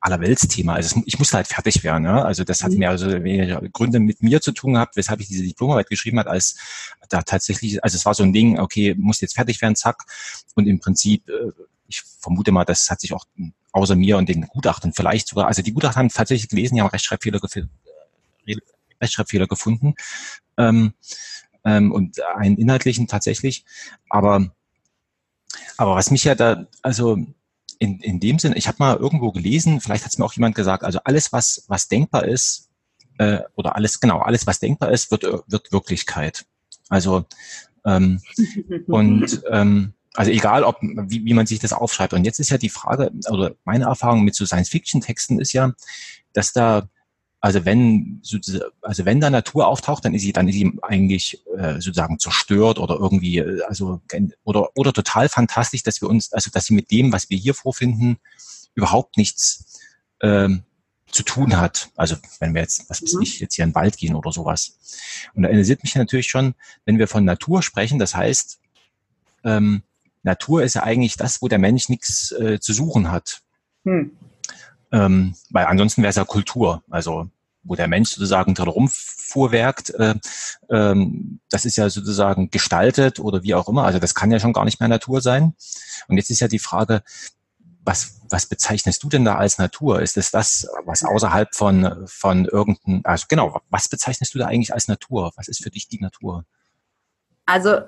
allerweltsthema. Also ich musste halt fertig werden. Ja? Also das hat mhm. mir also weniger Gründe mit mir zu tun gehabt, weshalb ich diese Diplomarbeit geschrieben hat, als da tatsächlich, also es war so ein Ding, okay, muss jetzt fertig werden, zack. Und im Prinzip, äh, ich vermute mal, das hat sich auch außer mir und den Gutachtern vielleicht sogar, also die Gutachter haben tatsächlich gelesen, die haben Rechtschreibfehler, äh, Rechtschreibfehler gefunden ähm, ähm, und einen inhaltlichen tatsächlich. Aber, aber was mich ja da, also in, in dem Sinn, ich habe mal irgendwo gelesen, vielleicht hat es mir auch jemand gesagt, also alles, was, was denkbar ist, äh, oder alles, genau, alles, was denkbar ist, wird, wird Wirklichkeit. Also ähm, und ähm, also egal, ob wie, wie man sich das aufschreibt. Und jetzt ist ja die Frage, oder meine Erfahrung mit so Science-Fiction-Texten ist ja, dass da, also wenn, also wenn da Natur auftaucht, dann ist sie, dann ist sie eigentlich äh, sozusagen zerstört oder irgendwie, äh, also oder oder total fantastisch, dass wir uns, also dass sie mit dem, was wir hier vorfinden, überhaupt nichts ähm, zu tun hat. Also wenn wir jetzt, was weiß mhm. ich, jetzt hier in den Wald gehen oder sowas. Und da interessiert mich natürlich schon, wenn wir von Natur sprechen, das heißt, ähm, Natur ist ja eigentlich das, wo der Mensch nichts äh, zu suchen hat. Hm. Ähm, weil ansonsten wäre es ja Kultur, also wo der Mensch sozusagen drin rumfuhrwerkt, äh, ähm, das ist ja sozusagen gestaltet oder wie auch immer. Also das kann ja schon gar nicht mehr Natur sein. Und jetzt ist ja die Frage, was, was bezeichnest du denn da als Natur? Ist es das, was außerhalb von, von irgendeinem, also genau, was bezeichnest du da eigentlich als Natur? Was ist für dich die Natur? Also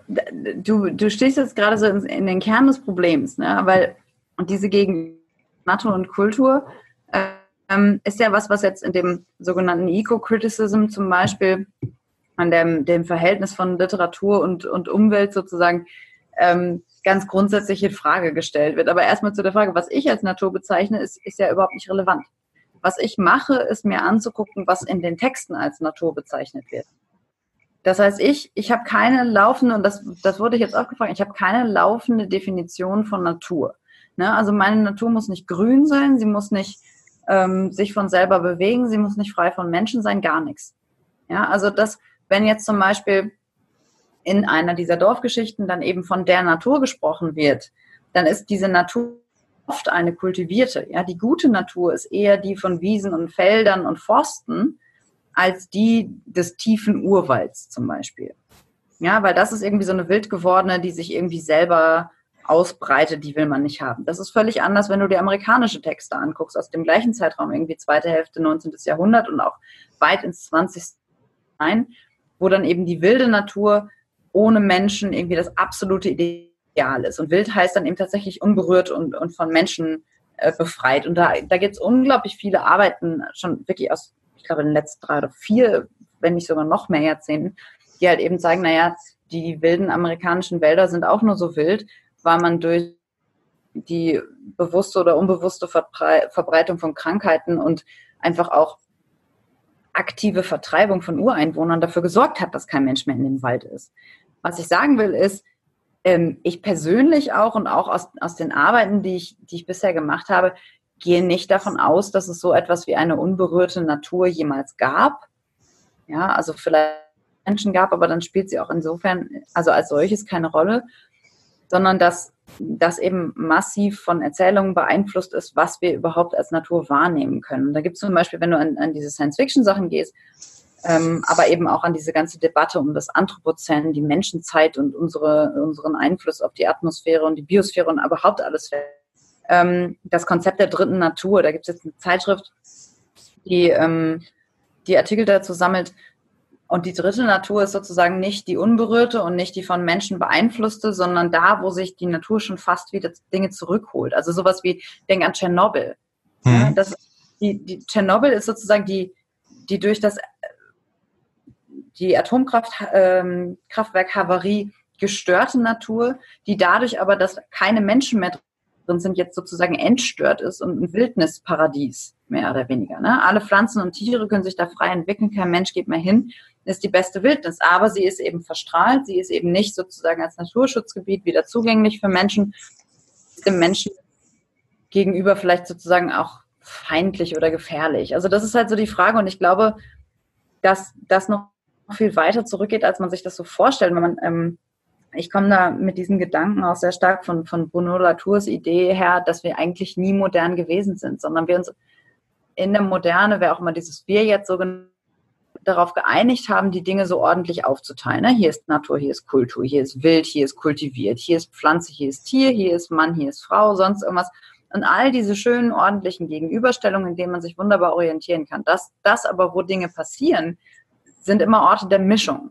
du, du stehst jetzt gerade so in, in den Kern des Problems, ne? weil diese gegen Natur und Kultur ähm, ist ja was, was jetzt in dem sogenannten Eco-Criticism zum Beispiel an dem, dem Verhältnis von Literatur und, und Umwelt sozusagen ähm, ganz grundsätzlich in Frage gestellt wird. Aber erstmal zu der Frage, was ich als Natur bezeichne, ist, ist ja überhaupt nicht relevant. Was ich mache, ist mir anzugucken, was in den Texten als Natur bezeichnet wird. Das heißt, ich, ich habe keine laufende, und das, das wurde ich jetzt auch gefragt, ich habe keine laufende Definition von Natur. Ne? Also meine Natur muss nicht grün sein, sie muss nicht ähm, sich von selber bewegen, sie muss nicht frei von Menschen sein, gar nichts. Ja, also das, wenn jetzt zum Beispiel in einer dieser Dorfgeschichten dann eben von der Natur gesprochen wird, dann ist diese Natur oft eine kultivierte. Ja, die gute Natur ist eher die von Wiesen und Feldern und Forsten als die des tiefen Urwalds zum Beispiel. Ja, weil das ist irgendwie so eine wild gewordene, die sich irgendwie selber ausbreitet, die will man nicht haben. Das ist völlig anders, wenn du dir amerikanische Texte anguckst, aus dem gleichen Zeitraum, irgendwie zweite Hälfte 19. Jahrhundert und auch weit ins 20. ein, wo dann eben die wilde Natur ohne Menschen irgendwie das absolute Ideal ist. Und wild heißt dann eben tatsächlich unberührt und, und von Menschen äh, befreit. Und da, da gibt es unglaublich viele Arbeiten, schon wirklich aus, ich glaube, in den letzten drei oder vier, wenn nicht sogar noch mehr Jahrzehnten, die halt eben zeigen, naja, die wilden amerikanischen Wälder sind auch nur so wild, weil man durch die bewusste oder unbewusste Verbreitung von Krankheiten und einfach auch aktive Vertreibung von Ureinwohnern dafür gesorgt hat, dass kein Mensch mehr in dem Wald ist. Was ich sagen will, ist, ähm, ich persönlich auch und auch aus, aus den Arbeiten, die ich, die ich bisher gemacht habe, gehe nicht davon aus, dass es so etwas wie eine unberührte Natur jemals gab. Ja, also vielleicht Menschen gab, aber dann spielt sie auch insofern, also als solches keine Rolle, sondern dass das eben massiv von Erzählungen beeinflusst ist, was wir überhaupt als Natur wahrnehmen können. Und da gibt es zum Beispiel, wenn du an, an diese Science-Fiction-Sachen gehst, ähm, aber eben auch an diese ganze Debatte um das Anthropozän, die Menschenzeit und unsere, unseren Einfluss auf die Atmosphäre und die Biosphäre und überhaupt alles. Ähm, das Konzept der dritten Natur, da gibt es jetzt eine Zeitschrift, die ähm, die Artikel dazu sammelt. Und die dritte Natur ist sozusagen nicht die unberührte und nicht die von Menschen beeinflusste, sondern da, wo sich die Natur schon fast wieder Dinge zurückholt. Also sowas wie, denk an Tschernobyl. Ja, das, die, die Tschernobyl ist sozusagen die, die durch das die Atomkraftwerk-Havarie ähm, gestörte Natur, die dadurch aber, dass keine Menschen mehr drin sind, jetzt sozusagen entstört ist und ein Wildnisparadies, mehr oder weniger. Ne? Alle Pflanzen und Tiere können sich da frei entwickeln, kein Mensch geht mehr hin, ist die beste Wildnis. Aber sie ist eben verstrahlt, sie ist eben nicht sozusagen als Naturschutzgebiet wieder zugänglich für Menschen, dem Menschen gegenüber vielleicht sozusagen auch feindlich oder gefährlich. Also das ist halt so die Frage und ich glaube, dass das noch viel weiter zurückgeht, als man sich das so vorstellt. Wenn man, ähm, ich komme da mit diesen Gedanken auch sehr stark von, von Bruno Latours Idee her, dass wir eigentlich nie modern gewesen sind, sondern wir uns in der Moderne, wer auch immer dieses Wir jetzt so darauf geeinigt haben, die Dinge so ordentlich aufzuteilen. Ne? Hier ist Natur, hier ist Kultur, hier ist Wild, hier ist kultiviert, hier ist Pflanze, hier ist Tier, hier ist Mann, hier ist Frau, sonst irgendwas. Und all diese schönen, ordentlichen Gegenüberstellungen, in denen man sich wunderbar orientieren kann. Das, das aber, wo Dinge passieren, sind immer Orte der Mischung.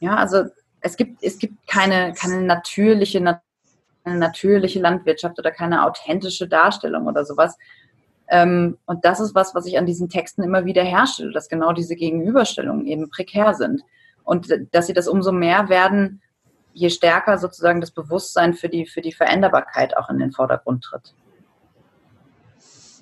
Ja, also es gibt, es gibt keine, keine natürliche, eine natürliche Landwirtschaft oder keine authentische Darstellung oder sowas. Ähm, und das ist was, was ich an diesen Texten immer wieder herstelle, dass genau diese Gegenüberstellungen eben prekär sind. Und dass sie das umso mehr werden, je stärker sozusagen das Bewusstsein für die, für die Veränderbarkeit auch in den Vordergrund tritt.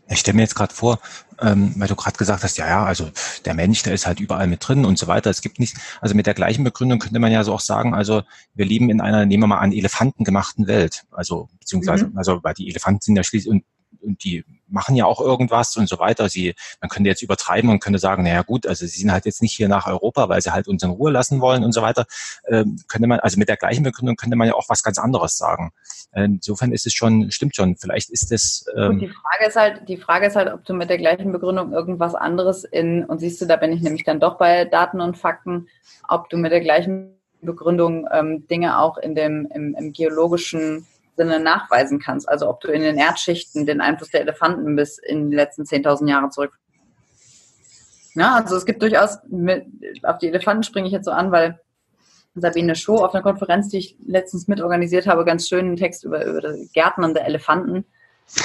Ich stelle mir jetzt gerade vor, ähm, weil du gerade gesagt hast, ja, ja, also der Mensch, der ist halt überall mit drin und so weiter. Es gibt nicht, also mit der gleichen Begründung könnte man ja so auch sagen, also wir leben in einer, nehmen wir mal an, Elefanten gemachten Welt. Also beziehungsweise, mhm. also weil die Elefanten sind ja schließlich und, und die machen ja auch irgendwas und so weiter. Sie, man könnte jetzt übertreiben und könnte sagen, naja gut, also sie sind halt jetzt nicht hier nach Europa, weil sie halt uns in Ruhe lassen wollen und so weiter. Ähm, könnte man, also mit der gleichen Begründung könnte man ja auch was ganz anderes sagen. Insofern ist es schon, stimmt schon, vielleicht ist es. Ähm und die Frage ist halt, die Frage ist halt, ob du mit der gleichen Begründung irgendwas anderes in, und siehst du, da bin ich nämlich dann doch bei Daten und Fakten, ob du mit der gleichen Begründung ähm, Dinge auch in dem, im, im geologischen Sinne nachweisen kannst. Also ob du in den Erdschichten den Einfluss der Elefanten bis in die letzten 10.000 Jahre zurück. Ja, also es gibt durchaus, mit, auf die Elefanten springe ich jetzt so an, weil Sabine Show auf einer Konferenz, die ich letztens mitorganisiert habe, ganz schönen Text über, über Gärtnern der Elefanten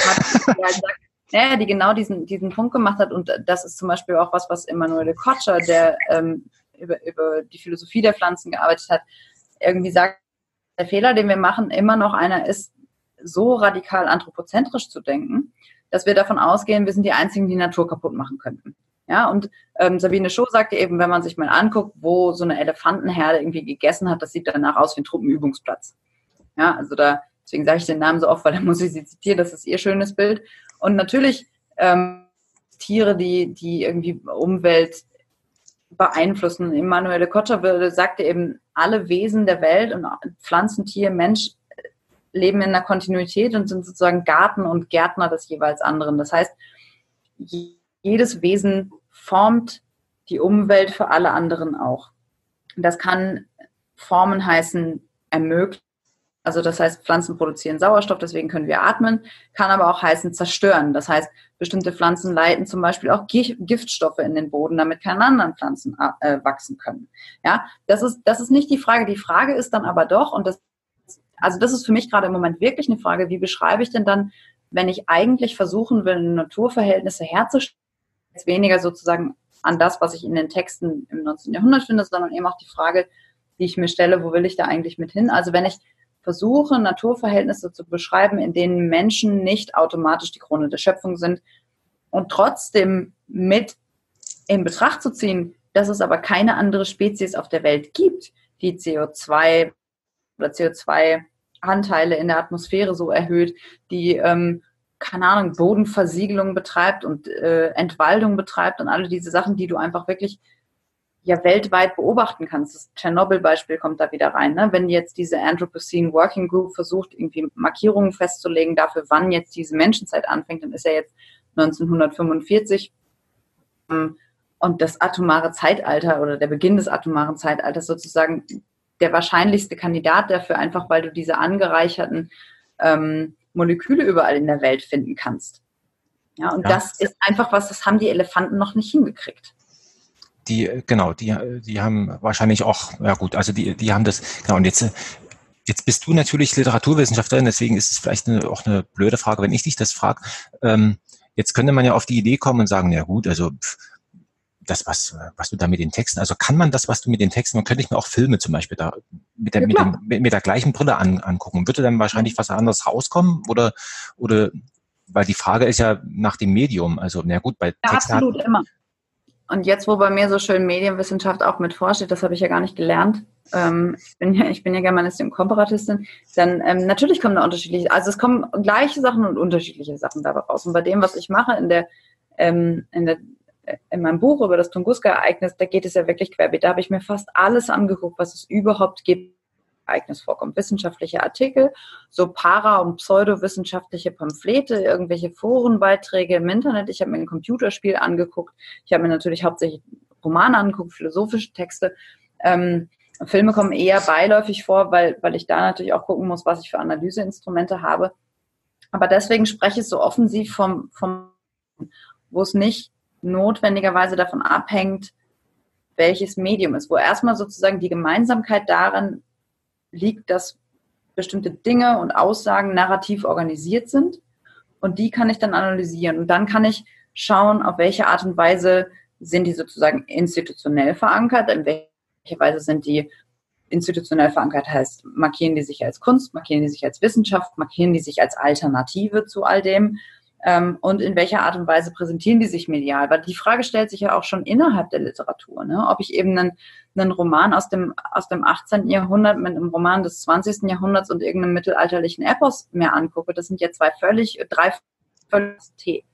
hat, die, halt sagt, ja, die genau diesen, diesen Punkt gemacht hat. Und das ist zum Beispiel auch was, was Emanuele Kotscher, der ähm, über, über die Philosophie der Pflanzen gearbeitet hat, irgendwie sagt, der Fehler, den wir machen, immer noch einer ist, so radikal anthropozentrisch zu denken, dass wir davon ausgehen, wir sind die Einzigen, die Natur kaputt machen könnten. Ja, und ähm, Sabine Schuh sagte eben, wenn man sich mal anguckt, wo so eine Elefantenherde irgendwie gegessen hat, das sieht danach aus wie ein Truppenübungsplatz. Ja, also da, deswegen sage ich den Namen so oft, weil da muss ich sie zitieren, das ist ihr schönes Bild. Und natürlich ähm, Tiere, die, die irgendwie Umwelt beeinflussen. Emanuele Kotter sagte eben, alle Wesen der Welt und Pflanzen, Tier, Mensch leben in einer Kontinuität und sind sozusagen Garten und Gärtner des jeweils anderen. Das heißt, jedes Wesen formt die Umwelt für alle anderen auch. Das kann Formen heißen, ermöglichen, also das heißt, Pflanzen produzieren Sauerstoff, deswegen können wir atmen, kann aber auch heißen zerstören. Das heißt, bestimmte Pflanzen leiten zum Beispiel auch Giftstoffe in den Boden, damit keine anderen Pflanzen äh, wachsen können. Ja, das ist, das ist nicht die Frage. Die Frage ist dann aber doch, und das, also das ist für mich gerade im Moment wirklich eine Frage, wie beschreibe ich denn dann, wenn ich eigentlich versuchen will, Naturverhältnisse herzustellen, jetzt weniger sozusagen an das, was ich in den Texten im 19. Jahrhundert finde, sondern eben auch die Frage, die ich mir stelle, wo will ich da eigentlich mit hin? Also wenn ich versuche, Naturverhältnisse zu beschreiben, in denen Menschen nicht automatisch die Krone der Schöpfung sind und trotzdem mit in Betracht zu ziehen, dass es aber keine andere Spezies auf der Welt gibt, die CO2 oder CO2-Anteile in der Atmosphäre so erhöht, die ähm, keine Ahnung, Bodenversiegelung betreibt und äh, Entwaldung betreibt und alle diese Sachen, die du einfach wirklich ja weltweit beobachten kannst. Das Tschernobyl-Beispiel kommt da wieder rein. Ne? Wenn jetzt diese Anthropocene Working Group versucht, irgendwie Markierungen festzulegen dafür, wann jetzt diese Menschenzeit anfängt, dann ist ja jetzt 1945 ähm, und das atomare Zeitalter oder der Beginn des atomaren Zeitalters sozusagen der wahrscheinlichste Kandidat dafür, einfach weil du diese angereicherten ähm, Moleküle überall in der Welt finden kannst. Ja, und ja. das ist einfach was, das haben die Elefanten noch nicht hingekriegt die, genau, die, die haben wahrscheinlich auch, ja gut, also die, die haben das, genau, und jetzt, jetzt bist du natürlich Literaturwissenschaftlerin, deswegen ist es vielleicht eine, auch eine blöde Frage, wenn ich dich das frage. Ähm, jetzt könnte man ja auf die Idee kommen und sagen, ja gut, also das, was, was du da mit den Texten, also kann man das, was du mit den Texten, man könnte ich mir auch Filme zum Beispiel da mit der, ja, mit, dem, mit, mit, der gleichen Brille an, angucken. Würde dann wahrscheinlich was anderes rauskommen oder, oder, weil die Frage ist ja nach dem Medium. Also, na gut, bei ja, Texten. Absolut, hat, immer. Und jetzt, wo bei mir so schön Medienwissenschaft auch mit vorsteht, das habe ich ja gar nicht gelernt. Ähm, ich, bin ja, ich bin ja Germanistin und Komparatistin. Dann ähm, natürlich kommen da unterschiedliche, also es kommen gleiche Sachen und unterschiedliche Sachen dabei raus. Und bei dem, was ich mache in der, ähm, in der in meinem Buch über das Tunguska-Ereignis, da geht es ja wirklich querbeet. Da habe ich mir fast alles angeguckt, was es überhaupt gibt Ereignis vorkommt. Wissenschaftliche Artikel, so para- und pseudowissenschaftliche Pamphlete, irgendwelche Forenbeiträge im Internet. Ich habe mir ein Computerspiel angeguckt. Ich habe mir natürlich hauptsächlich Romane angeguckt, philosophische Texte. Ähm, Filme kommen eher beiläufig vor, weil, weil ich da natürlich auch gucken muss, was ich für Analyseinstrumente habe. Aber deswegen spreche ich so offensiv vom, vom wo es nicht notwendigerweise davon abhängt, welches Medium ist, wo erstmal sozusagen die Gemeinsamkeit darin liegt, dass bestimmte Dinge und Aussagen narrativ organisiert sind und die kann ich dann analysieren. Und dann kann ich schauen, auf welche Art und Weise sind die sozusagen institutionell verankert, in welcher Weise sind die institutionell verankert. Heißt, markieren die sich als Kunst, markieren die sich als Wissenschaft, markieren die sich als Alternative zu all dem ähm, und in welcher Art und Weise präsentieren die sich medial? Weil die Frage stellt sich ja auch schon innerhalb der Literatur, ne? ob ich eben einen, einen Roman aus dem, aus dem 18. Jahrhundert mit einem Roman des 20. Jahrhunderts und irgendeinem mittelalterlichen Epos mehr angucke. Das sind ja zwei völlig, drei völlig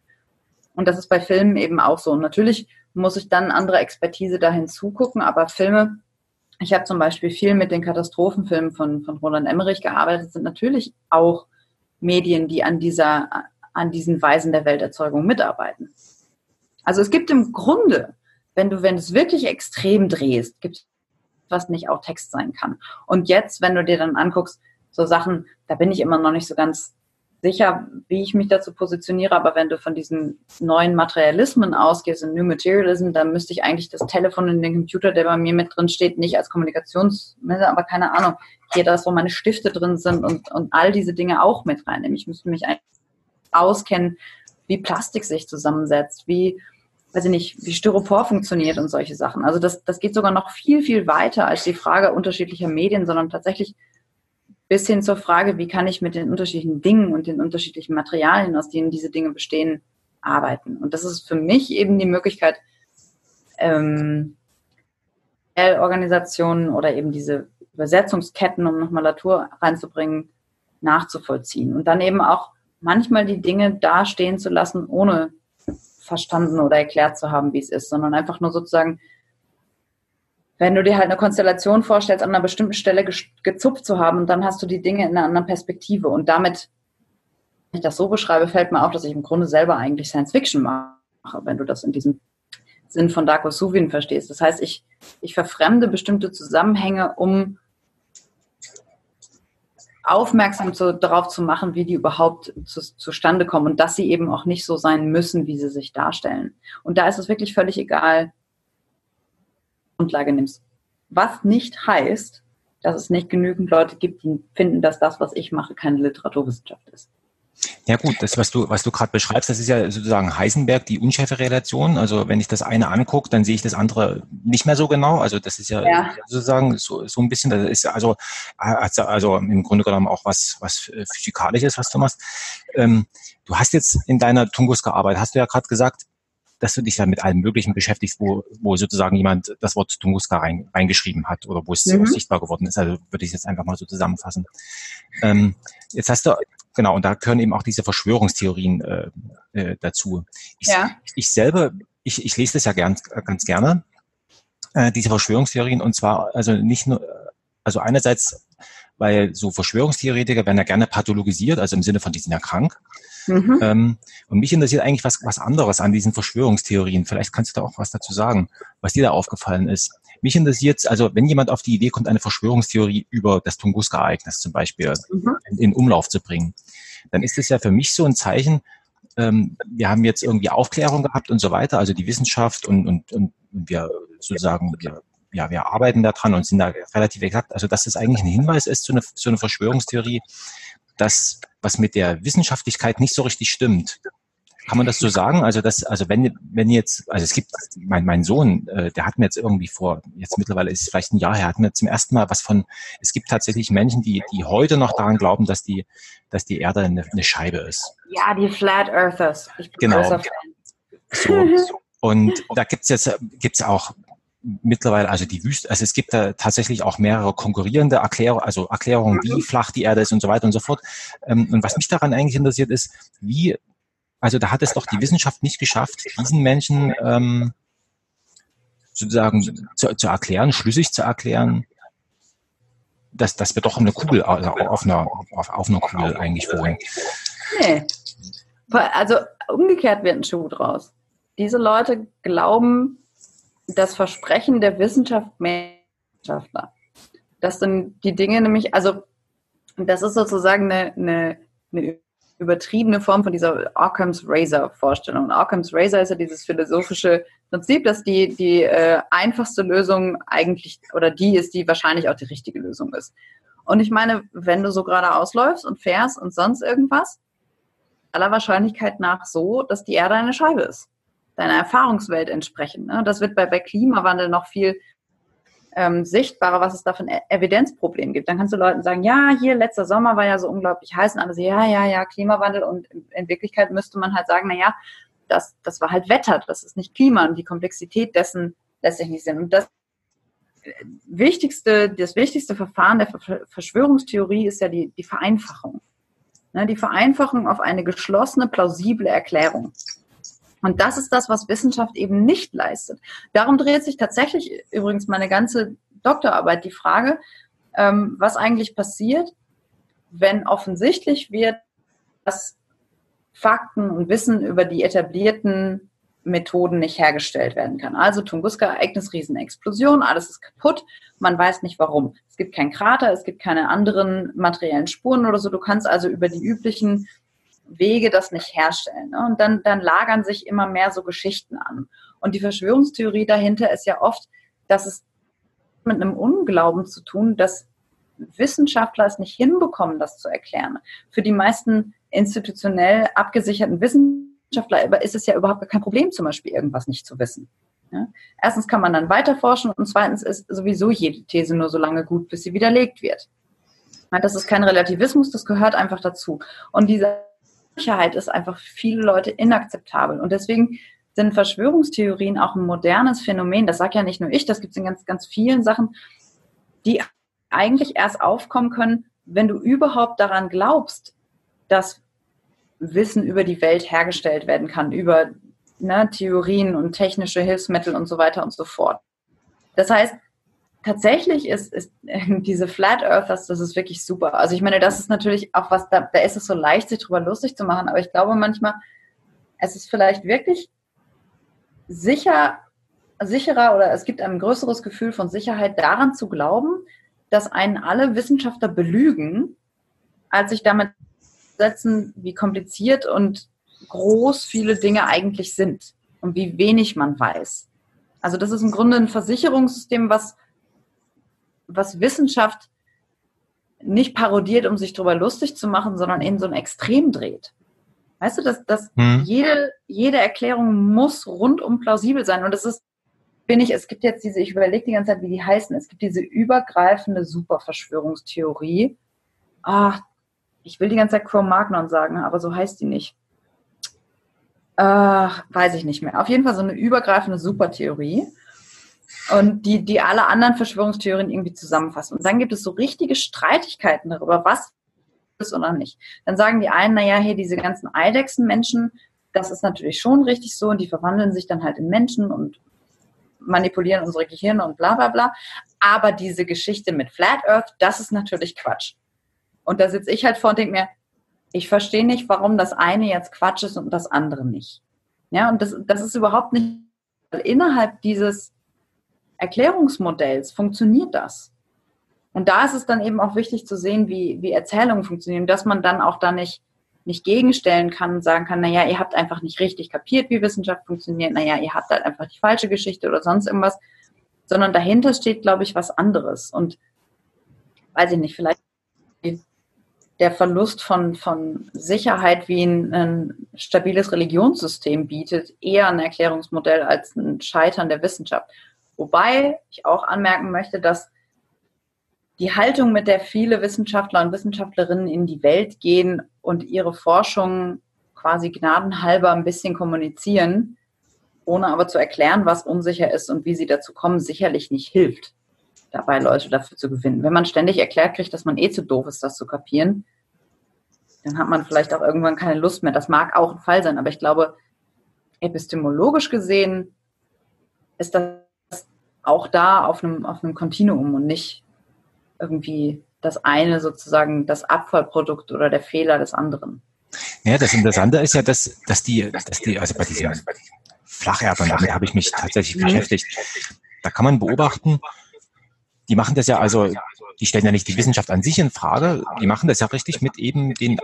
Und das ist bei Filmen eben auch so. Und natürlich muss ich dann andere Expertise dahin zugucken, aber Filme, ich habe zum Beispiel viel mit den Katastrophenfilmen von, von Roland Emmerich gearbeitet, sind natürlich auch Medien, die an dieser, an diesen Weisen der Welterzeugung mitarbeiten. Also es gibt im Grunde, wenn du, wenn du es wirklich extrem drehst, gibt es was nicht auch Text sein kann. Und jetzt, wenn du dir dann anguckst, so Sachen, da bin ich immer noch nicht so ganz sicher, wie ich mich dazu positioniere, aber wenn du von diesen neuen Materialismen ausgehst, in New Materialism, dann müsste ich eigentlich das Telefon in den Computer, der bei mir mit drin steht, nicht als Kommunikationsmittel, aber keine Ahnung, hier das, wo meine Stifte drin sind und, und all diese Dinge auch mit reinnehmen. Ich müsste mich auskennen, wie Plastik sich zusammensetzt, wie, weiß ich nicht, wie Styropor funktioniert und solche Sachen. Also das, das geht sogar noch viel, viel weiter als die Frage unterschiedlicher Medien, sondern tatsächlich bis hin zur Frage, wie kann ich mit den unterschiedlichen Dingen und den unterschiedlichen Materialien, aus denen diese Dinge bestehen, arbeiten. Und das ist für mich eben die Möglichkeit, ähm, Organisationen oder eben diese Übersetzungsketten, um nochmal Latour reinzubringen, nachzuvollziehen. Und dann eben auch manchmal die Dinge da stehen zu lassen, ohne verstanden oder erklärt zu haben, wie es ist, sondern einfach nur sozusagen wenn du dir halt eine Konstellation vorstellst, an einer bestimmten Stelle gezupft zu haben dann hast du die Dinge in einer anderen Perspektive. Und damit, wenn ich das so beschreibe, fällt mir auf, dass ich im Grunde selber eigentlich Science Fiction mache, wenn du das in diesem Sinn von Darko Suvin verstehst. Das heißt, ich, ich verfremde bestimmte Zusammenhänge, um aufmerksam zu, darauf zu machen, wie die überhaupt zu, zustande kommen und dass sie eben auch nicht so sein müssen, wie sie sich darstellen. Und da ist es wirklich völlig egal, Grundlage nimmst. Was nicht heißt, dass es nicht genügend Leute gibt, die finden, dass das, was ich mache, keine Literaturwissenschaft ist. Ja gut, das, was du, was du gerade beschreibst, das ist ja sozusagen Heisenberg, die unschärfe Relation. Also wenn ich das eine angucke, dann sehe ich das andere nicht mehr so genau. Also das ist ja, ja. sozusagen so, so ein bisschen, das ist also, also im Grunde genommen auch was, was Physikalisches, was du machst. Ähm, du hast jetzt in deiner Tunguska Arbeit, hast du ja gerade gesagt, dass du dich dann mit allem Möglichen beschäftigst, wo, wo sozusagen jemand das Wort Tunguska rein, reingeschrieben hat oder wo es mhm. sichtbar geworden ist. Also würde ich jetzt einfach mal so zusammenfassen. Ähm, jetzt hast du, genau, und da gehören eben auch diese Verschwörungstheorien äh, äh, dazu. Ich, ja. ich selber, ich, ich lese das ja gern, ganz gerne, äh, diese Verschwörungstheorien, und zwar also nicht nur, also einerseits, weil so Verschwörungstheoretiker werden ja gerne pathologisiert, also im Sinne von, die sind ja krank. Mhm. Ähm, und mich interessiert eigentlich was, was anderes an diesen Verschwörungstheorien. Vielleicht kannst du da auch was dazu sagen, was dir da aufgefallen ist. Mich interessiert, also wenn jemand auf die Idee kommt, eine Verschwörungstheorie über das Tunguska-Ereignis zum Beispiel mhm. in, in, Umlauf zu bringen, dann ist es ja für mich so ein Zeichen, ähm, wir haben jetzt irgendwie Aufklärung gehabt und so weiter, also die Wissenschaft und, und, und wir sozusagen, wir, ja, wir arbeiten da dran und sind da relativ exakt, also dass das eigentlich ein Hinweis ist zu einer, zu einer Verschwörungstheorie, dass was mit der Wissenschaftlichkeit nicht so richtig stimmt. Kann man das so sagen? Also das, also wenn, wenn jetzt, also es gibt, mein, mein Sohn, äh, der hat mir jetzt irgendwie vor, jetzt mittlerweile ist es vielleicht ein Jahr her, hat mir zum ersten Mal was von, es gibt tatsächlich Menschen, die, die heute noch daran glauben, dass die, dass die Erde eine, eine Scheibe ist. Ja, die Flat Earthers. Ich bin genau. So, so. Und da gibt's jetzt gibt's auch mittlerweile, also die Wüste, also es gibt da tatsächlich auch mehrere konkurrierende Erklärungen, also Erklärungen, wie mhm. flach die Erde ist und so weiter und so fort. Ähm, und was mich daran eigentlich interessiert ist, wie, also da hat es doch die Wissenschaft nicht geschafft, diesen Menschen ähm, sozusagen zu, zu erklären, schlüssig zu erklären, dass, dass wir doch eine Kugel, also auf einer, auf, auf einer Kugel eigentlich wohnen. Nee. Also umgekehrt wird ein Schuh draus. Diese Leute glauben, das Versprechen der Wissenschaft Wissenschaftler. Das sind die Dinge nämlich, also das ist sozusagen eine, eine, eine übertriebene Form von dieser Occam's Razor Vorstellung. Und Occam's Razor ist ja dieses philosophische Prinzip, dass die, die äh, einfachste Lösung eigentlich oder die ist, die wahrscheinlich auch die richtige Lösung ist. Und ich meine, wenn du so gerade ausläufst und fährst und sonst irgendwas, aller Wahrscheinlichkeit nach so, dass die Erde eine Scheibe ist deiner Erfahrungswelt entsprechen. Ne? Das wird bei, bei Klimawandel noch viel ähm, sichtbarer, was es da für ein e-, Evidenzproblem gibt. Dann kannst du Leuten sagen, ja, hier letzter Sommer war ja so unglaublich heiß und alle so, ja, ja, ja, Klimawandel und in Wirklichkeit müsste man halt sagen, na ja, das, das war halt Wetter, das ist nicht Klima und die Komplexität dessen lässt sich nicht sehen. Und das wichtigste, das wichtigste Verfahren der Verschwörungstheorie ist ja die, die Vereinfachung. Ne, die Vereinfachung auf eine geschlossene, plausible Erklärung. Und das ist das, was Wissenschaft eben nicht leistet. Darum dreht sich tatsächlich übrigens meine ganze Doktorarbeit die Frage, ähm, was eigentlich passiert, wenn offensichtlich wird, dass Fakten und Wissen über die etablierten Methoden nicht hergestellt werden kann. Also Tunguska-Ereignis, Riesenexplosion, alles ist kaputt, man weiß nicht warum. Es gibt keinen Krater, es gibt keine anderen materiellen Spuren oder so. Du kannst also über die üblichen Wege das nicht herstellen. Ne? Und dann, dann lagern sich immer mehr so Geschichten an. Und die Verschwörungstheorie dahinter ist ja oft, dass es mit einem Unglauben zu tun, dass Wissenschaftler es nicht hinbekommen, das zu erklären. Für die meisten institutionell abgesicherten Wissenschaftler ist es ja überhaupt kein Problem, zum Beispiel irgendwas nicht zu wissen. Ja? Erstens kann man dann weiter forschen und zweitens ist sowieso jede These nur so lange gut, bis sie widerlegt wird. Das ist kein Relativismus, das gehört einfach dazu. Und diese Sicherheit ist einfach für viele Leute inakzeptabel. Und deswegen sind Verschwörungstheorien auch ein modernes Phänomen. Das sagt ja nicht nur ich, das gibt es in ganz, ganz vielen Sachen, die eigentlich erst aufkommen können, wenn du überhaupt daran glaubst, dass Wissen über die Welt hergestellt werden kann, über ne, Theorien und technische Hilfsmittel und so weiter und so fort. Das heißt, tatsächlich ist, ist diese Flat Earthers, das ist wirklich super. Also ich meine, das ist natürlich auch was, da, da ist es so leicht, sich drüber lustig zu machen, aber ich glaube manchmal, es ist vielleicht wirklich sicher, sicherer oder es gibt ein größeres Gefühl von Sicherheit daran zu glauben, dass einen alle Wissenschaftler belügen, als sich damit setzen, wie kompliziert und groß viele Dinge eigentlich sind und wie wenig man weiß. Also das ist im Grunde ein Versicherungssystem, was, was Wissenschaft nicht parodiert, um sich darüber lustig zu machen, sondern in so ein Extrem dreht. Weißt du, dass, dass hm. jede, jede Erklärung muss rundum plausibel sein. Und das ist bin ich, es gibt jetzt diese, ich überlege die ganze Zeit, wie die heißen, es gibt diese übergreifende Superverschwörungstheorie. Ah, ich will die ganze Zeit Cro-Magnon sagen, aber so heißt die nicht. Äh, weiß ich nicht mehr. Auf jeden Fall so eine übergreifende Supertheorie. Und die, die alle anderen Verschwörungstheorien irgendwie zusammenfasst. Und dann gibt es so richtige Streitigkeiten darüber, was ist oder nicht. Dann sagen die einen, naja, hier diese ganzen Eidechsen-Menschen, das ist natürlich schon richtig so und die verwandeln sich dann halt in Menschen und manipulieren unsere Gehirne und bla bla bla. Aber diese Geschichte mit Flat Earth, das ist natürlich Quatsch. Und da sitze ich halt vor und denke mir, ich verstehe nicht, warum das eine jetzt Quatsch ist und das andere nicht. Ja, und das, das ist überhaupt nicht, weil innerhalb dieses Erklärungsmodells funktioniert das. Und da ist es dann eben auch wichtig zu sehen, wie, wie Erzählungen funktionieren, dass man dann auch da nicht nicht gegenstellen kann und sagen kann, naja, ihr habt einfach nicht richtig kapiert, wie Wissenschaft funktioniert, naja, ihr habt halt einfach die falsche Geschichte oder sonst irgendwas, sondern dahinter steht, glaube ich, was anderes. Und weiß ich nicht, vielleicht der Verlust von, von Sicherheit, wie ein, ein stabiles Religionssystem bietet, eher ein Erklärungsmodell als ein Scheitern der Wissenschaft. Wobei ich auch anmerken möchte, dass die Haltung, mit der viele Wissenschaftler und Wissenschaftlerinnen in die Welt gehen und ihre Forschung quasi gnadenhalber ein bisschen kommunizieren, ohne aber zu erklären, was unsicher ist und wie sie dazu kommen, sicherlich nicht hilft, dabei Leute dafür zu gewinnen. Wenn man ständig erklärt kriegt, dass man eh zu doof ist, das zu kapieren, dann hat man vielleicht auch irgendwann keine Lust mehr. Das mag auch ein Fall sein, aber ich glaube, epistemologisch gesehen ist das auch da auf einem, auf einem Kontinuum und nicht irgendwie das eine sozusagen das Abfallprodukt oder der Fehler des anderen. Ja, das Interessante ist ja, dass, dass die, dass die, also bei diesen Flacherdern, damit habe ich mich tatsächlich mhm. beschäftigt. Da kann man beobachten, die machen das ja also, die stellen ja nicht die Wissenschaft an sich in Frage, die machen das ja richtig mit eben den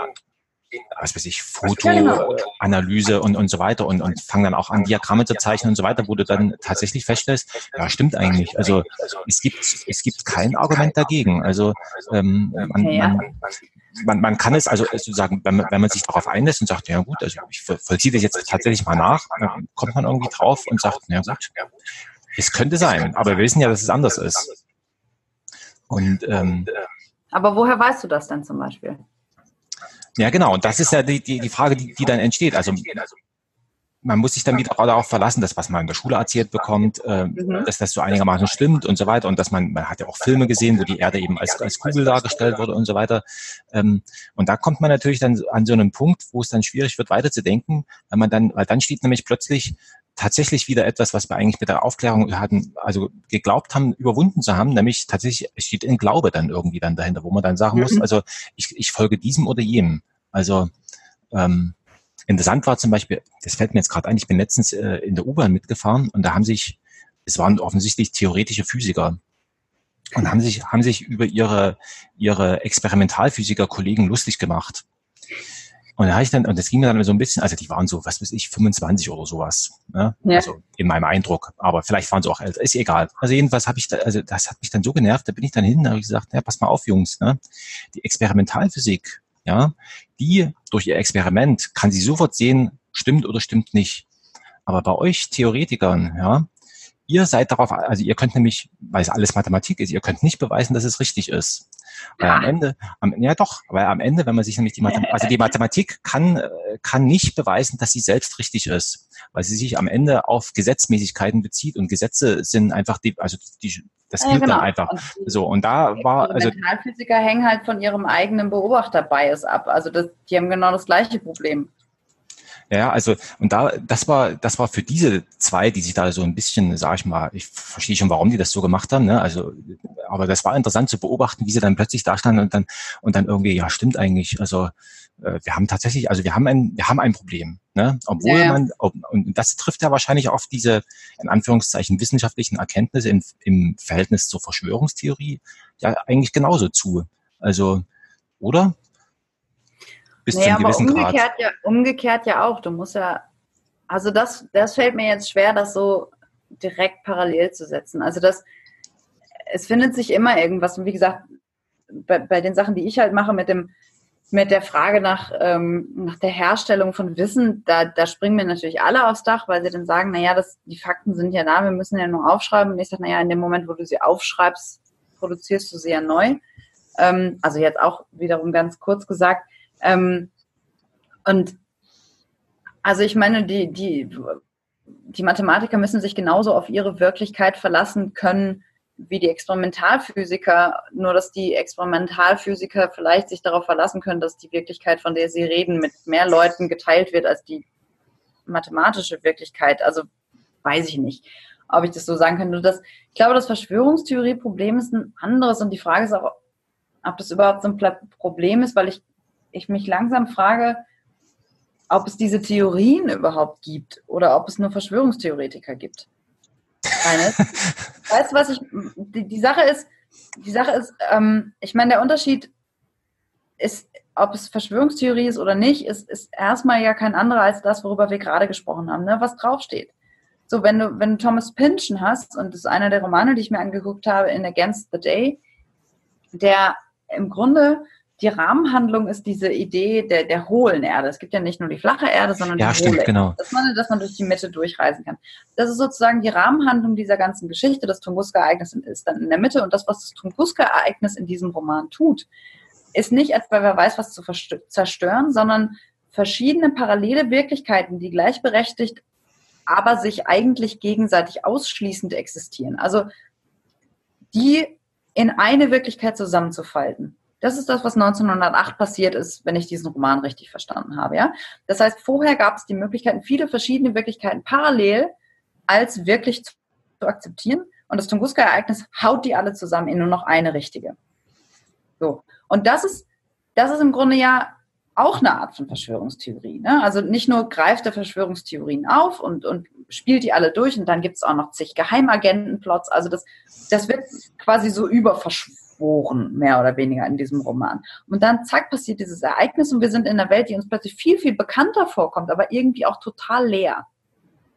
was weiß ich, Fotoanalyse und, und so weiter und, und fangen dann auch an, Diagramme zu zeichnen und so weiter, wo du dann tatsächlich feststellst, ja, stimmt eigentlich. Also es gibt, es gibt kein Argument dagegen. Also ähm, man, man, man, man kann es, also sozusagen, wenn man, wenn man sich darauf einlässt und sagt, ja gut, also ich vollziehe das jetzt tatsächlich mal nach, dann kommt man irgendwie drauf und sagt, ja gut, es könnte sein, aber wir wissen ja, dass es anders ist. Und ähm, aber woher weißt du das denn zum Beispiel? Ja, genau. Und das ist ja die, die, die Frage, die, die dann entsteht. Also man muss sich dann wieder darauf verlassen, dass was man in der Schule erzählt bekommt, äh, mhm. dass das so einigermaßen stimmt und so weiter. Und dass man, man hat ja auch Filme gesehen, wo die Erde eben als, als Kugel dargestellt wurde und so weiter. Ähm, und da kommt man natürlich dann an so einen Punkt, wo es dann schwierig wird, weiterzudenken, weil man dann, weil dann steht nämlich plötzlich tatsächlich wieder etwas, was wir eigentlich mit der Aufklärung hatten, also geglaubt haben, überwunden zu haben, nämlich tatsächlich steht ein Glaube dann irgendwie dann dahinter, wo man dann sagen mhm. muss, also ich, ich folge diesem oder jenem. Also ähm, interessant war zum Beispiel, das fällt mir jetzt gerade ein, ich bin letztens äh, in der U-Bahn mitgefahren und da haben sich, es waren offensichtlich theoretische Physiker und haben sich, haben sich über ihre, ihre Experimentalphysiker-Kollegen lustig gemacht. Und da habe ich dann, und das ging mir dann so ein bisschen, also die waren so, was weiß ich, 25 oder sowas. Ne? Ja. Also in meinem Eindruck. Aber vielleicht waren sie auch älter, ist egal. Also jedenfalls habe ich da, also das hat mich dann so genervt, da bin ich dann hin, da habe ich gesagt, ja, pass mal auf, Jungs, ne? Die Experimentalphysik, ja, die durch ihr Experiment kann sie sofort sehen, stimmt oder stimmt nicht. Aber bei euch Theoretikern, ja, ihr seid darauf, also ihr könnt nämlich, weil es alles Mathematik ist, ihr könnt nicht beweisen, dass es richtig ist. Weil ja. am Ende, am, ja doch, weil am Ende, wenn man sich nämlich die Mathematik, also die Mathematik kann, äh, kann nicht beweisen, dass sie selbst richtig ist, weil sie sich am Ende auf Gesetzmäßigkeiten bezieht und Gesetze sind einfach die, also die, das gilt ja, genau. dann einfach. Und so, und da war, also. Mentalphysiker hängen halt von ihrem eigenen Beobachter-Bias ab. Also das, die haben genau das gleiche Problem. Ja, also und da das war das war für diese zwei, die sich da so ein bisschen, sag ich mal, ich verstehe schon, warum die das so gemacht haben, ne? Also aber das war interessant zu beobachten, wie sie dann plötzlich da standen und dann und dann irgendwie ja, stimmt eigentlich, also äh, wir haben tatsächlich, also wir haben ein wir haben ein Problem, ne? Obwohl ja. man ob, und das trifft ja wahrscheinlich auf diese in Anführungszeichen wissenschaftlichen Erkenntnisse im, im Verhältnis zur Verschwörungstheorie ja eigentlich genauso zu. Also oder? Bis nee, zu einem gewissen umgekehrt Grad. Ja, umgekehrt ja auch. Du musst ja, also das, das fällt mir jetzt schwer, das so direkt parallel zu setzen. Also das, es findet sich immer irgendwas. Und wie gesagt, bei, bei den Sachen, die ich halt mache mit dem, mit der Frage nach, ähm, nach der Herstellung von Wissen, da, da springen mir natürlich alle aufs Dach, weil sie dann sagen, naja, das, die Fakten sind ja da, wir müssen ja nur aufschreiben. Und ich sage, naja, in dem Moment, wo du sie aufschreibst, produzierst du sie ja neu. Ähm, also jetzt auch wiederum ganz kurz gesagt, ähm, und also ich meine, die, die, die Mathematiker müssen sich genauso auf ihre Wirklichkeit verlassen können wie die Experimentalphysiker, nur dass die Experimentalphysiker vielleicht sich darauf verlassen können, dass die Wirklichkeit, von der sie reden, mit mehr Leuten geteilt wird als die mathematische Wirklichkeit. Also weiß ich nicht, ob ich das so sagen könnte. Das, ich glaube, das Verschwörungstheorie-Problem ist ein anderes und die Frage ist auch, ob das überhaupt so ein Problem ist, weil ich ich mich langsam frage, ob es diese Theorien überhaupt gibt oder ob es nur Verschwörungstheoretiker gibt. Eines. weißt du, was ich, die, die, Sache ist, die Sache ist, ähm, ich meine, der Unterschied ist, ob es Verschwörungstheorie ist oder nicht, ist, ist erstmal ja kein anderer als das, worüber wir gerade gesprochen haben, ne? was draufsteht. So, wenn du, wenn du Thomas Pynchon hast, und das ist einer der Romane, die ich mir angeguckt habe, in Against the Day, der im Grunde die Rahmenhandlung ist diese Idee der, der hohlen Erde. Es gibt ja nicht nur die flache Erde, sondern ja, die stimmt, hohle genau. Dass man, dass man durch die Mitte durchreisen kann. Das ist sozusagen die Rahmenhandlung dieser ganzen Geschichte. Das Tunguska-Ereignis ist dann in der Mitte und das, was das Tunguska-Ereignis in diesem Roman tut, ist nicht, als weil wer weiß, was zu zerstören, sondern verschiedene parallele Wirklichkeiten, die gleichberechtigt, aber sich eigentlich gegenseitig ausschließend existieren. Also die in eine Wirklichkeit zusammenzufalten. Das ist das, was 1908 passiert ist, wenn ich diesen Roman richtig verstanden habe. Ja? Das heißt, vorher gab es die Möglichkeiten, viele verschiedene Wirklichkeiten parallel als wirklich zu akzeptieren. Und das Tunguska-Ereignis haut die alle zusammen in nur noch eine richtige. So. Und das ist, das ist im Grunde ja auch eine Art von Verschwörungstheorie. Ne? Also nicht nur greift er Verschwörungstheorien auf und, und spielt die alle durch und dann gibt es auch noch zig Geheimagentenplots. Also das, das wird quasi so überverschwört Sporen, mehr oder weniger in diesem Roman. Und dann, zack, passiert dieses Ereignis und wir sind in einer Welt, die uns plötzlich viel, viel bekannter vorkommt, aber irgendwie auch total leer.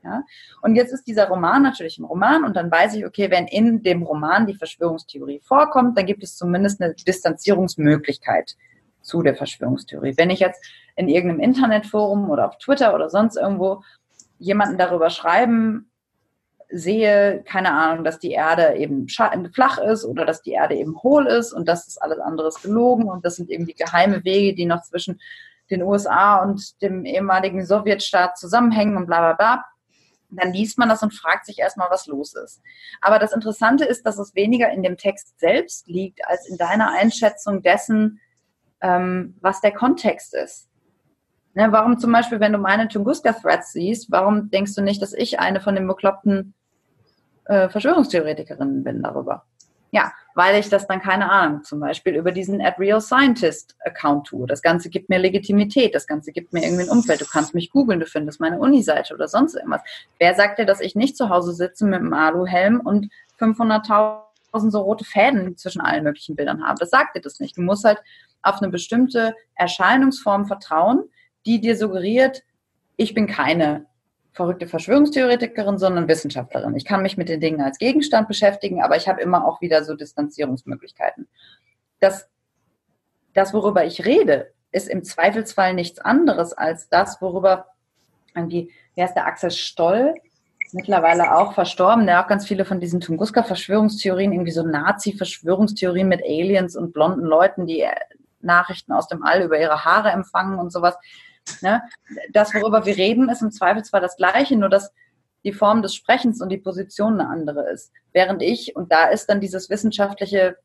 Ja? Und jetzt ist dieser Roman natürlich ein Roman und dann weiß ich, okay, wenn in dem Roman die Verschwörungstheorie vorkommt, dann gibt es zumindest eine Distanzierungsmöglichkeit zu der Verschwörungstheorie. Wenn ich jetzt in irgendeinem Internetforum oder auf Twitter oder sonst irgendwo jemanden darüber schreiben sehe, keine Ahnung, dass die Erde eben flach ist oder dass die Erde eben hohl ist und das alles andere ist gelogen und das sind irgendwie geheime Wege, die noch zwischen den USA und dem ehemaligen Sowjetstaat zusammenhängen und bla bla bla, dann liest man das und fragt sich erstmal, was los ist. Aber das Interessante ist, dass es weniger in dem Text selbst liegt, als in deiner Einschätzung dessen, ähm, was der Kontext ist. Ne, warum zum Beispiel, wenn du meine Tunguska-Threads siehst, warum denkst du nicht, dass ich eine von den bekloppten äh, Verschwörungstheoretikerinnen bin darüber? Ja, weil ich das dann, keine Ahnung, zum Beispiel über diesen At Real Scientist Account tue. Das Ganze gibt mir Legitimität, das Ganze gibt mir irgendwie ein Umfeld. Du kannst mich googeln, du findest meine Uni-Seite oder sonst irgendwas. Wer sagt dir, dass ich nicht zu Hause sitze mit einem Aluhelm und 500.000 so rote Fäden zwischen allen möglichen Bildern habe? Das sagt dir das nicht. Du musst halt auf eine bestimmte Erscheinungsform vertrauen, die dir suggeriert, ich bin keine verrückte Verschwörungstheoretikerin, sondern Wissenschaftlerin. Ich kann mich mit den Dingen als Gegenstand beschäftigen, aber ich habe immer auch wieder so Distanzierungsmöglichkeiten. Das, das, worüber ich rede, ist im Zweifelsfall nichts anderes als das, worüber irgendwie, wer ist der Axel Stoll, mittlerweile auch verstorben, der auch ganz viele von diesen Tunguska-Verschwörungstheorien, irgendwie so Nazi-Verschwörungstheorien mit Aliens und blonden Leuten, die Nachrichten aus dem All über ihre Haare empfangen und sowas. Ne? Das, worüber wir reden, ist im Zweifel zwar das Gleiche, nur dass die Form des Sprechens und die Position eine andere ist. Während ich, und da ist dann dieses wissenschaftliche,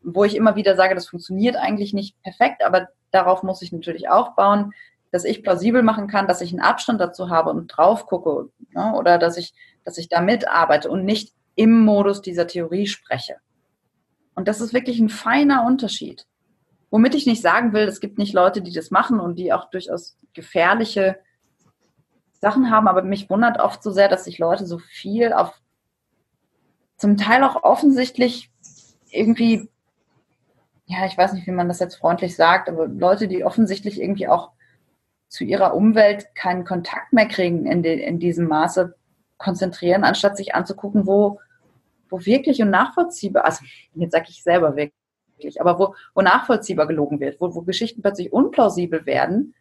wo ich immer wieder sage, das funktioniert eigentlich nicht perfekt, aber darauf muss ich natürlich aufbauen, dass ich plausibel machen kann, dass ich einen Abstand dazu habe und drauf gucke, ne? oder dass ich, dass ich da mitarbeite und nicht im Modus dieser Theorie spreche. Und das ist wirklich ein feiner Unterschied. Womit ich nicht sagen will, es gibt nicht Leute, die das machen und die auch durchaus gefährliche Sachen haben, aber mich wundert oft so sehr, dass sich Leute so viel auf zum Teil auch offensichtlich irgendwie, ja, ich weiß nicht, wie man das jetzt freundlich sagt, aber Leute, die offensichtlich irgendwie auch zu ihrer Umwelt keinen Kontakt mehr kriegen in, de, in diesem Maße konzentrieren, anstatt sich anzugucken, wo, wo wirklich und nachvollziehbar, also jetzt sage ich selber wirklich, aber wo, wo nachvollziehbar gelogen wird, wo, wo Geschichten plötzlich unplausibel werden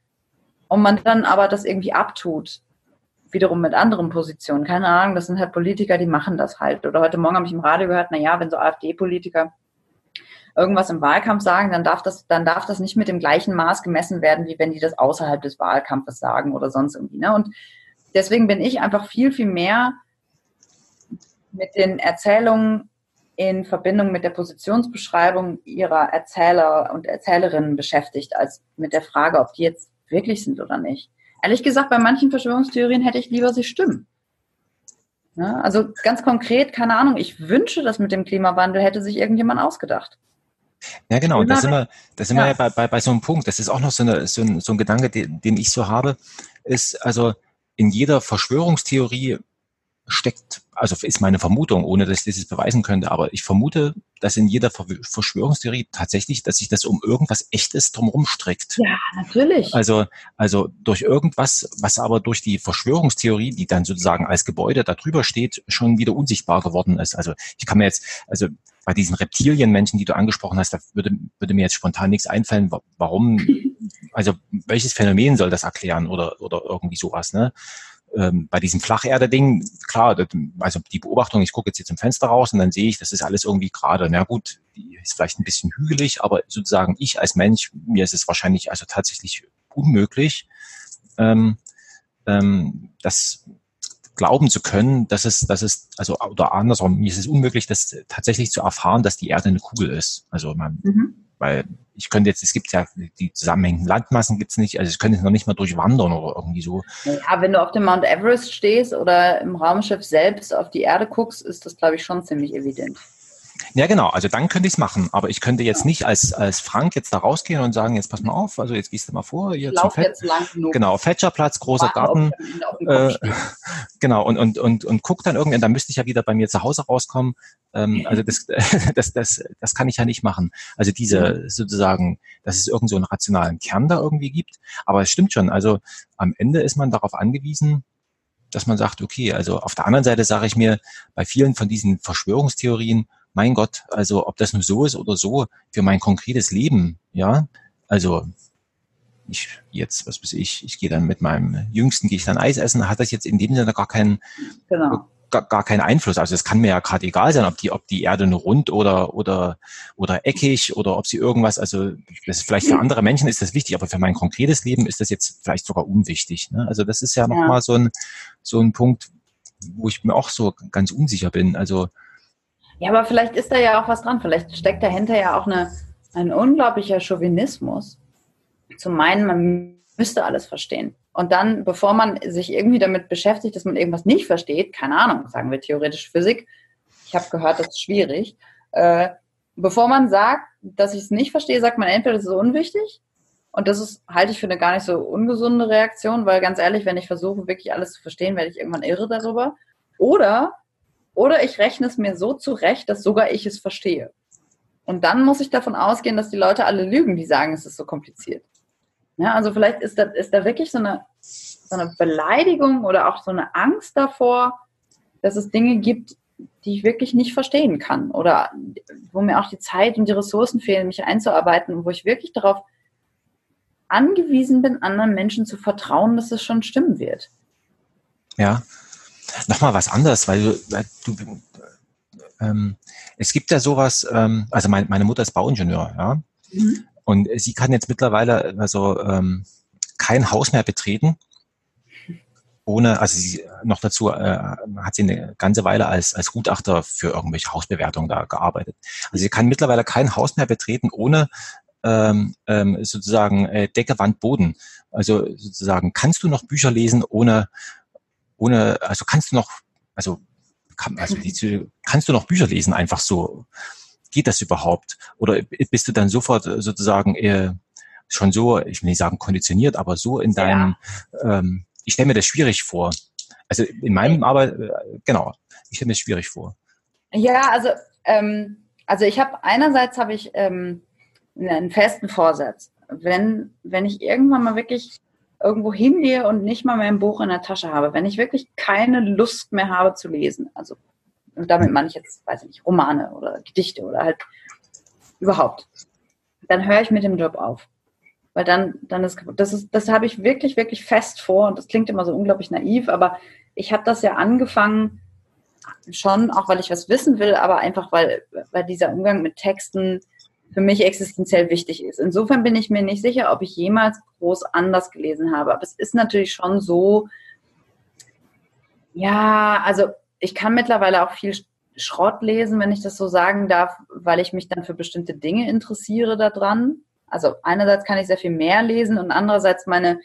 und man dann aber das irgendwie abtut. Wiederum mit anderen Positionen. Keine Ahnung, das sind halt Politiker, die machen das halt. Oder heute Morgen habe ich im Radio gehört, naja, wenn so AfD-Politiker irgendwas im Wahlkampf sagen, dann darf das, dann darf das nicht mit dem gleichen Maß gemessen werden, wie wenn die das außerhalb des Wahlkampfes sagen oder sonst irgendwie. Ne? Und deswegen bin ich einfach viel, viel mehr mit den Erzählungen in Verbindung mit der Positionsbeschreibung ihrer Erzähler und Erzählerinnen beschäftigt, als mit der Frage, ob die jetzt wirklich sind oder nicht. Ehrlich gesagt, bei manchen Verschwörungstheorien hätte ich lieber sie stimmen. Ja, also ganz konkret, keine Ahnung, ich wünsche, dass mit dem Klimawandel hätte sich irgendjemand ausgedacht. Ja, genau, da sind wir, da sind ja. wir ja bei, bei, bei so einem Punkt. Das ist auch noch so, eine, so, ein, so ein Gedanke, den, den ich so habe, ist also in jeder Verschwörungstheorie steckt, also ist meine Vermutung, ohne dass ich das beweisen könnte, aber ich vermute, dass in jeder Verschwörungstheorie tatsächlich, dass sich das um irgendwas Echtes drumherum streckt. Ja, natürlich. Also, also durch irgendwas, was aber durch die Verschwörungstheorie, die dann sozusagen als Gebäude da drüber steht, schon wieder unsichtbar geworden ist. Also ich kann mir jetzt, also bei diesen Reptilienmenschen, die du angesprochen hast, da würde, würde mir jetzt spontan nichts einfallen, warum, also welches Phänomen soll das erklären oder, oder irgendwie sowas, ne? Ähm, bei diesem Flacherde-Ding, klar, das, also die Beobachtung, ich gucke jetzt hier zum Fenster raus und dann sehe ich, das ist alles irgendwie gerade. Na gut, ist vielleicht ein bisschen hügelig, aber sozusagen ich als Mensch, mir ist es wahrscheinlich also tatsächlich unmöglich, ähm, ähm, das glauben zu können, dass es, dass es, also oder andersrum, mir ist es unmöglich, das tatsächlich zu erfahren, dass die Erde eine Kugel ist. Also man, mhm. weil ich könnte jetzt, es gibt ja die zusammenhängenden Landmassen gibt es nicht, also ich könnte noch nicht mal durchwandern oder irgendwie so. Ja, wenn du auf dem Mount Everest stehst oder im Raumschiff selbst auf die Erde guckst, ist das, glaube ich, schon ziemlich evident. Ja, genau. Also dann könnte ich es machen. Aber ich könnte jetzt nicht als, als Frank jetzt da rausgehen und sagen, jetzt pass mal auf, also jetzt gehst du mal vor. Hier zum Fett, jetzt lang genug. Genau, Fetscherplatz, großer Garten. Äh, genau, und, und, und, und guck dann irgendwann, dann müsste ich ja wieder bei mir zu Hause rauskommen. Ähm, also das, das, das, das kann ich ja nicht machen. Also diese sozusagen, dass es irgend so einen rationalen Kern da irgendwie gibt. Aber es stimmt schon. Also am Ende ist man darauf angewiesen, dass man sagt, okay, also auf der anderen Seite sage ich mir, bei vielen von diesen Verschwörungstheorien, mein Gott, also ob das nur so ist oder so, für mein konkretes Leben, ja, also ich jetzt, was weiß ich, ich gehe dann mit meinem Jüngsten, gehe ich dann Eis essen, hat das jetzt in dem Sinne gar keinen, genau. gar, gar keinen Einfluss. Also es kann mir ja gerade egal sein, ob die, ob die Erde nur rund oder, oder, oder eckig oder ob sie irgendwas, also das ist vielleicht für andere Menschen ist das wichtig, aber für mein konkretes Leben ist das jetzt vielleicht sogar unwichtig. Ne? Also das ist ja nochmal ja. so ein, so ein Punkt, wo ich mir auch so ganz unsicher bin. Also ja, aber vielleicht ist da ja auch was dran. Vielleicht steckt dahinter ja auch eine, ein unglaublicher Chauvinismus. Zu meinen, man müsste alles verstehen. Und dann, bevor man sich irgendwie damit beschäftigt, dass man irgendwas nicht versteht, keine Ahnung, sagen wir theoretisch Physik, ich habe gehört, das ist schwierig, äh, bevor man sagt, dass ich es nicht verstehe, sagt man entweder, das ist unwichtig und das ist, halte ich für eine gar nicht so ungesunde Reaktion, weil ganz ehrlich, wenn ich versuche, wirklich alles zu verstehen, werde ich irgendwann irre darüber. Oder, oder ich rechne es mir so zurecht, dass sogar ich es verstehe. Und dann muss ich davon ausgehen, dass die Leute alle lügen, die sagen, es ist so kompliziert. Ja, also vielleicht ist da, ist da wirklich so eine, so eine Beleidigung oder auch so eine Angst davor, dass es Dinge gibt, die ich wirklich nicht verstehen kann oder wo mir auch die Zeit und die Ressourcen fehlen, mich einzuarbeiten und wo ich wirklich darauf angewiesen bin, anderen Menschen zu vertrauen, dass es schon stimmen wird. Ja, nochmal was anderes, weil du, weil du ähm, es gibt ja sowas, ähm, also mein, meine Mutter ist Bauingenieur, ja. Mhm. Und sie kann jetzt mittlerweile also ähm, kein Haus mehr betreten, ohne, also sie noch dazu äh, hat sie eine ganze Weile als, als Gutachter für irgendwelche Hausbewertungen da gearbeitet. Also sie kann mittlerweile kein Haus mehr betreten, ohne ähm, ähm, sozusagen äh, Decke, Wand, Boden. Also sozusagen, kannst du noch Bücher lesen ohne, ohne, also kannst du noch, also, kann, also kannst du noch Bücher lesen einfach so? geht das überhaupt? Oder bist du dann sofort sozusagen eher schon so, ich will nicht sagen konditioniert, aber so in deinem, ja. ähm, ich stelle mir das schwierig vor. Also in meinem Arbeit, äh, genau, ich stelle mir das schwierig vor. Ja, also, ähm, also ich habe einerseits habe ich ähm, einen festen Vorsatz. Wenn, wenn ich irgendwann mal wirklich irgendwo hingehe und nicht mal mehr ein Buch in der Tasche habe, wenn ich wirklich keine Lust mehr habe zu lesen, also und damit meine ich jetzt, weiß ich nicht, Romane oder Gedichte oder halt überhaupt. Dann höre ich mit dem Job auf. Weil dann, dann ist, das ist, das habe ich wirklich, wirklich fest vor und das klingt immer so unglaublich naiv, aber ich habe das ja angefangen, schon, auch weil ich was wissen will, aber einfach weil, weil dieser Umgang mit Texten für mich existenziell wichtig ist. Insofern bin ich mir nicht sicher, ob ich jemals groß anders gelesen habe. Aber es ist natürlich schon so, ja, also ich kann mittlerweile auch viel Schrott lesen, wenn ich das so sagen darf, weil ich mich dann für bestimmte Dinge interessiere daran. Also einerseits kann ich sehr viel mehr lesen und andererseits meine,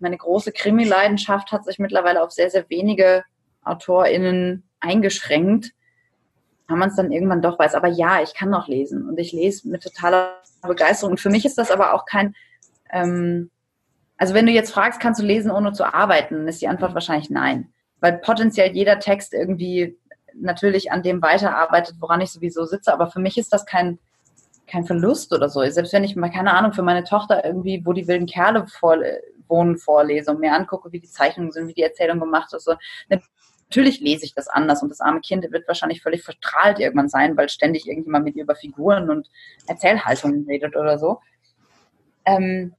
meine große Krimi-Leidenschaft hat sich mittlerweile auf sehr, sehr wenige AutorInnen eingeschränkt, wenn man es dann irgendwann doch weiß. Aber ja, ich kann noch lesen und ich lese mit totaler Begeisterung. Und für mich ist das aber auch kein, ähm, also wenn du jetzt fragst, kannst du lesen, ohne zu arbeiten, ist die Antwort wahrscheinlich nein weil potenziell jeder Text irgendwie natürlich an dem weiterarbeitet, woran ich sowieso sitze. Aber für mich ist das kein, kein Verlust oder so. Selbst wenn ich mal, keine Ahnung, für meine Tochter irgendwie, wo die wilden Kerle vor, wohnen, vorlese und mir angucke, wie die Zeichnungen sind, wie die Erzählung gemacht ist. So. Natürlich lese ich das anders und das arme Kind wird wahrscheinlich völlig verstrahlt irgendwann sein, weil ständig irgendjemand mit ihr über Figuren und Erzählhaltungen redet oder so. Ähm,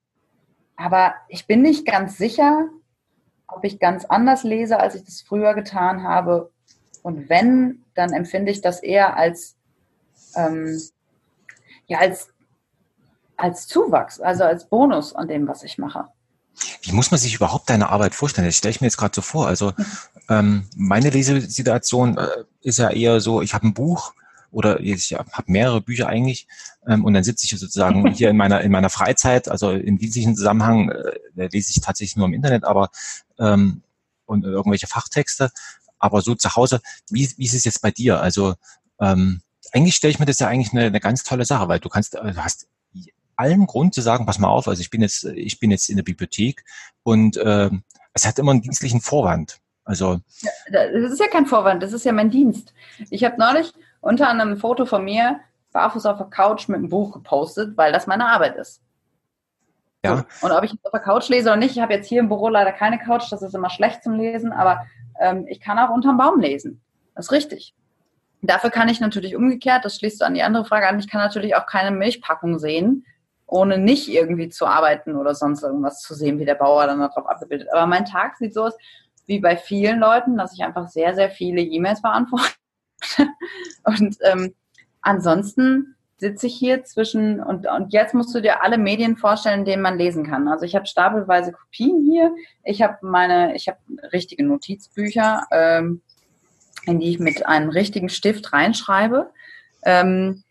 aber ich bin nicht ganz sicher, ob ich ganz anders lese, als ich das früher getan habe. Und wenn, dann empfinde ich das eher als, ähm, ja, als, als Zuwachs, also als Bonus an dem, was ich mache. Wie muss man sich überhaupt deine Arbeit vorstellen? Das stelle ich mir jetzt gerade so vor. Also ähm, meine Lesesituation äh, ist ja eher so, ich habe ein Buch, oder ich habe mehrere Bücher eigentlich ähm, und dann sitze ich sozusagen hier in meiner in meiner Freizeit, also im dienstlichen Zusammenhang äh, lese ich tatsächlich nur im Internet, aber ähm, und irgendwelche Fachtexte, aber so zu Hause, wie, wie ist es jetzt bei dir? Also ähm, eigentlich stelle ich mir das ja eigentlich eine, eine ganz tolle Sache, weil du kannst, äh, du hast allen Grund zu sagen, pass mal auf, also ich bin jetzt, ich bin jetzt in der Bibliothek und äh, es hat immer einen dienstlichen Vorwand. Also das ist ja kein Vorwand, das ist ja mein Dienst. Ich habe neulich unter anderem ein Foto von mir barfuß auf der Couch mit einem Buch gepostet, weil das meine Arbeit ist. Ja. So. Und ob ich jetzt auf der Couch lese oder nicht, ich habe jetzt hier im Büro leider keine Couch, das ist immer schlecht zum Lesen, aber ähm, ich kann auch unterm Baum lesen. Das ist richtig. Dafür kann ich natürlich umgekehrt, das schließt so an die andere Frage an, ich kann natürlich auch keine Milchpackung sehen, ohne nicht irgendwie zu arbeiten oder sonst irgendwas zu sehen, wie der Bauer dann darauf abgebildet. Aber mein Tag sieht so aus, wie bei vielen Leuten, dass ich einfach sehr, sehr viele E-Mails beantworte. und ähm, ansonsten sitze ich hier zwischen und, und jetzt musst du dir alle Medien vorstellen, denen man lesen kann. Also ich habe stapelweise Kopien hier. Ich habe meine, ich habe richtige Notizbücher, ähm, in die ich mit einem richtigen Stift reinschreibe. Ähm,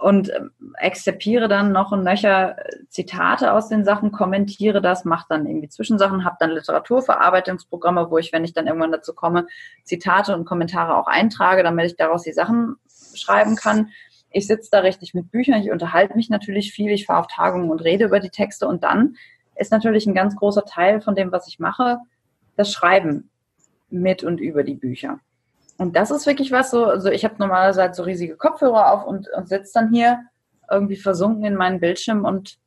und ähm, exzipiere dann noch und nöcher Zitate aus den Sachen, kommentiere das, mache dann irgendwie Zwischensachen, habe dann Literaturverarbeitungsprogramme, wo ich, wenn ich dann irgendwann dazu komme, Zitate und Kommentare auch eintrage, damit ich daraus die Sachen schreiben kann. Ich sitze da richtig mit Büchern, ich unterhalte mich natürlich viel, ich fahre auf Tagungen und rede über die Texte und dann ist natürlich ein ganz großer Teil von dem, was ich mache, das Schreiben mit und über die Bücher. Und das ist wirklich was so, also ich habe normalerweise so riesige Kopfhörer auf und, und sitze dann hier irgendwie versunken in meinen Bildschirm und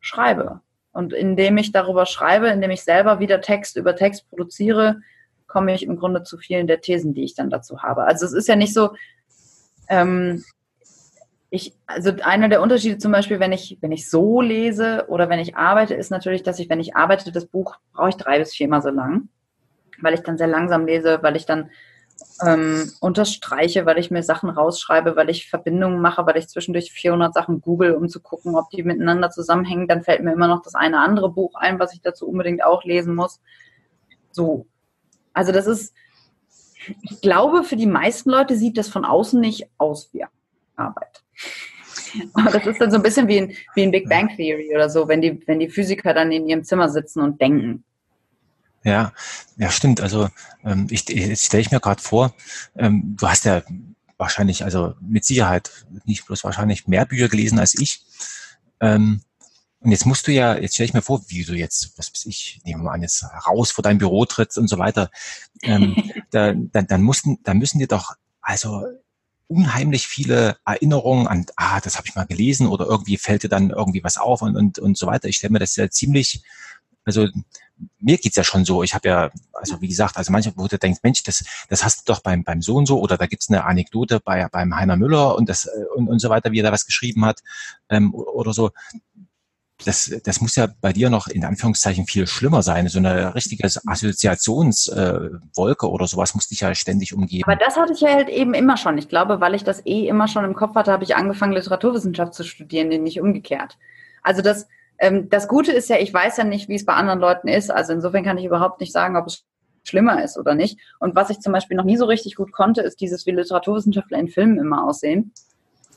schreibe. Und indem ich darüber schreibe, indem ich selber wieder Text über Text produziere, komme ich im Grunde zu vielen der Thesen, die ich dann dazu habe. Also es ist ja nicht so, ähm, ich, also einer der Unterschiede zum Beispiel, wenn ich, wenn ich so lese oder wenn ich arbeite, ist natürlich, dass ich, wenn ich arbeite, das Buch brauche ich drei bis viermal so lang, weil ich dann sehr langsam lese, weil ich dann ähm, unterstreiche, weil ich mir Sachen rausschreibe, weil ich Verbindungen mache, weil ich zwischendurch 400 Sachen google, um zu gucken, ob die miteinander zusammenhängen. Dann fällt mir immer noch das eine andere Buch ein, was ich dazu unbedingt auch lesen muss. So. Also das ist, ich glaube, für die meisten Leute sieht das von außen nicht aus wie Arbeit. Aber das ist dann so ein bisschen wie in, wie in Big Bang Theory oder so, wenn die, wenn die Physiker dann in ihrem Zimmer sitzen und denken. Ja, ja, stimmt. Also ähm, ich, jetzt stelle ich mir gerade vor, ähm, du hast ja wahrscheinlich, also mit Sicherheit nicht bloß wahrscheinlich mehr Bücher gelesen als ich. Ähm, und jetzt musst du ja, jetzt stelle ich mir vor, wie du jetzt, was weiß ich, nehmen wir mal an, jetzt raus vor dein Büro trittst und so weiter. Ähm, da, dann, dann mussten, dann müssen dir doch also unheimlich viele Erinnerungen an, ah, das habe ich mal gelesen oder irgendwie fällt dir dann irgendwie was auf und, und, und so weiter. Ich stelle mir das ja ziemlich, also mir geht's ja schon so. Ich habe ja, also wie gesagt, also manche, wo du denkst, Mensch, das, das hast du doch beim, beim Sohn so oder da gibt's eine Anekdote bei, beim Heiner Müller und das äh, und, und so weiter, wie er da was geschrieben hat ähm, oder so. Das, das muss ja bei dir noch in Anführungszeichen viel schlimmer sein. So eine richtige Assoziationswolke äh, oder sowas muss dich ja ständig umgeben. Aber das hatte ich ja halt eben immer schon. Ich glaube, weil ich das eh immer schon im Kopf hatte, habe ich angefangen, Literaturwissenschaft zu studieren, nicht umgekehrt. Also das, das Gute ist ja, ich weiß ja nicht, wie es bei anderen Leuten ist. Also insofern kann ich überhaupt nicht sagen, ob es schlimmer ist oder nicht. Und was ich zum Beispiel noch nie so richtig gut konnte, ist dieses, wie Literaturwissenschaftler in Filmen immer aussehen.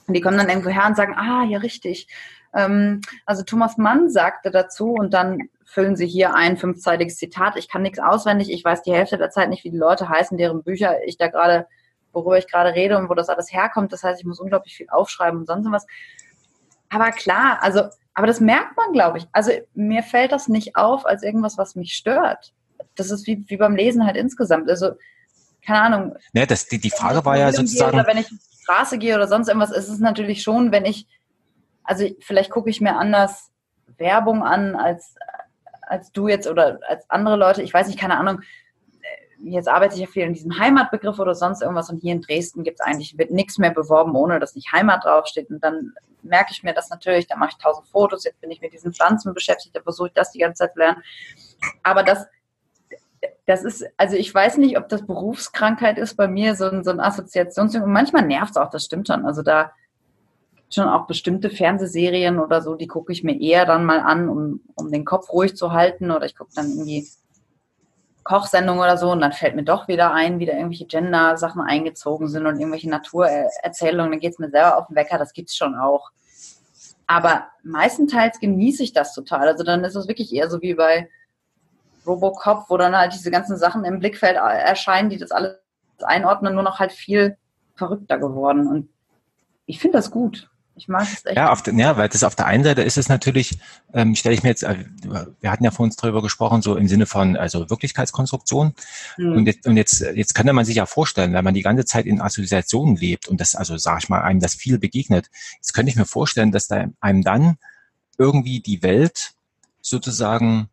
Und die kommen dann irgendwo her und sagen, ah, ja, richtig. Ähm, also Thomas Mann sagte dazu und dann füllen sie hier ein fünfzeitiges Zitat. Ich kann nichts auswendig. Ich weiß die Hälfte der Zeit nicht, wie die Leute heißen, deren Bücher ich da gerade, worüber ich gerade rede und wo das alles herkommt. Das heißt, ich muss unglaublich viel aufschreiben und sonst was. Aber klar, also aber das merkt man, glaube ich. Also mir fällt das nicht auf als irgendwas, was mich stört. Das ist wie, wie beim Lesen halt insgesamt. Also, keine Ahnung. Ja, das, die, die Frage war ja sozusagen. Oder wenn ich auf die Straße gehe oder sonst irgendwas, ist es natürlich schon, wenn ich, also vielleicht gucke ich mir anders Werbung an als, als du jetzt oder als andere Leute. Ich weiß nicht, keine Ahnung jetzt arbeite ich ja viel in diesem Heimatbegriff oder sonst irgendwas und hier in Dresden gibt es eigentlich, wird nichts mehr beworben, ohne dass nicht Heimat draufsteht. Und dann merke ich mir das natürlich, da mache ich tausend Fotos, jetzt bin ich mit diesen Pflanzen beschäftigt, da versuche ich das die ganze Zeit zu lernen. Aber das, das ist, also ich weiß nicht, ob das Berufskrankheit ist bei mir, so ein, so ein Assoziationsding. Manchmal nervt es auch, das stimmt schon. Also da schon auch bestimmte Fernsehserien oder so, die gucke ich mir eher dann mal an, um, um den Kopf ruhig zu halten. Oder ich gucke dann irgendwie Kochsendung oder so und dann fällt mir doch wieder ein, wie da irgendwelche Gender-Sachen eingezogen sind und irgendwelche Naturerzählungen, dann geht es mir selber auf den Wecker, das gibt's schon auch. Aber meistenteils genieße ich das total. Also dann ist es wirklich eher so wie bei Robocop, wo dann halt diese ganzen Sachen im Blickfeld erscheinen, die das alles einordnen, nur noch halt viel verrückter geworden. Und ich finde das gut. Ich mag es echt. Ja, auf der, ja, weil das auf der einen Seite ist es natürlich, ähm, stelle ich mir jetzt, äh, wir hatten ja vor uns darüber gesprochen, so im Sinne von also Wirklichkeitskonstruktion. Mhm. Und, jetzt, und jetzt, jetzt könnte man sich ja vorstellen, wenn man die ganze Zeit in Assoziationen lebt und das, also sage ich mal, einem das viel begegnet, jetzt könnte ich mir vorstellen, dass da einem dann irgendwie die Welt sozusagen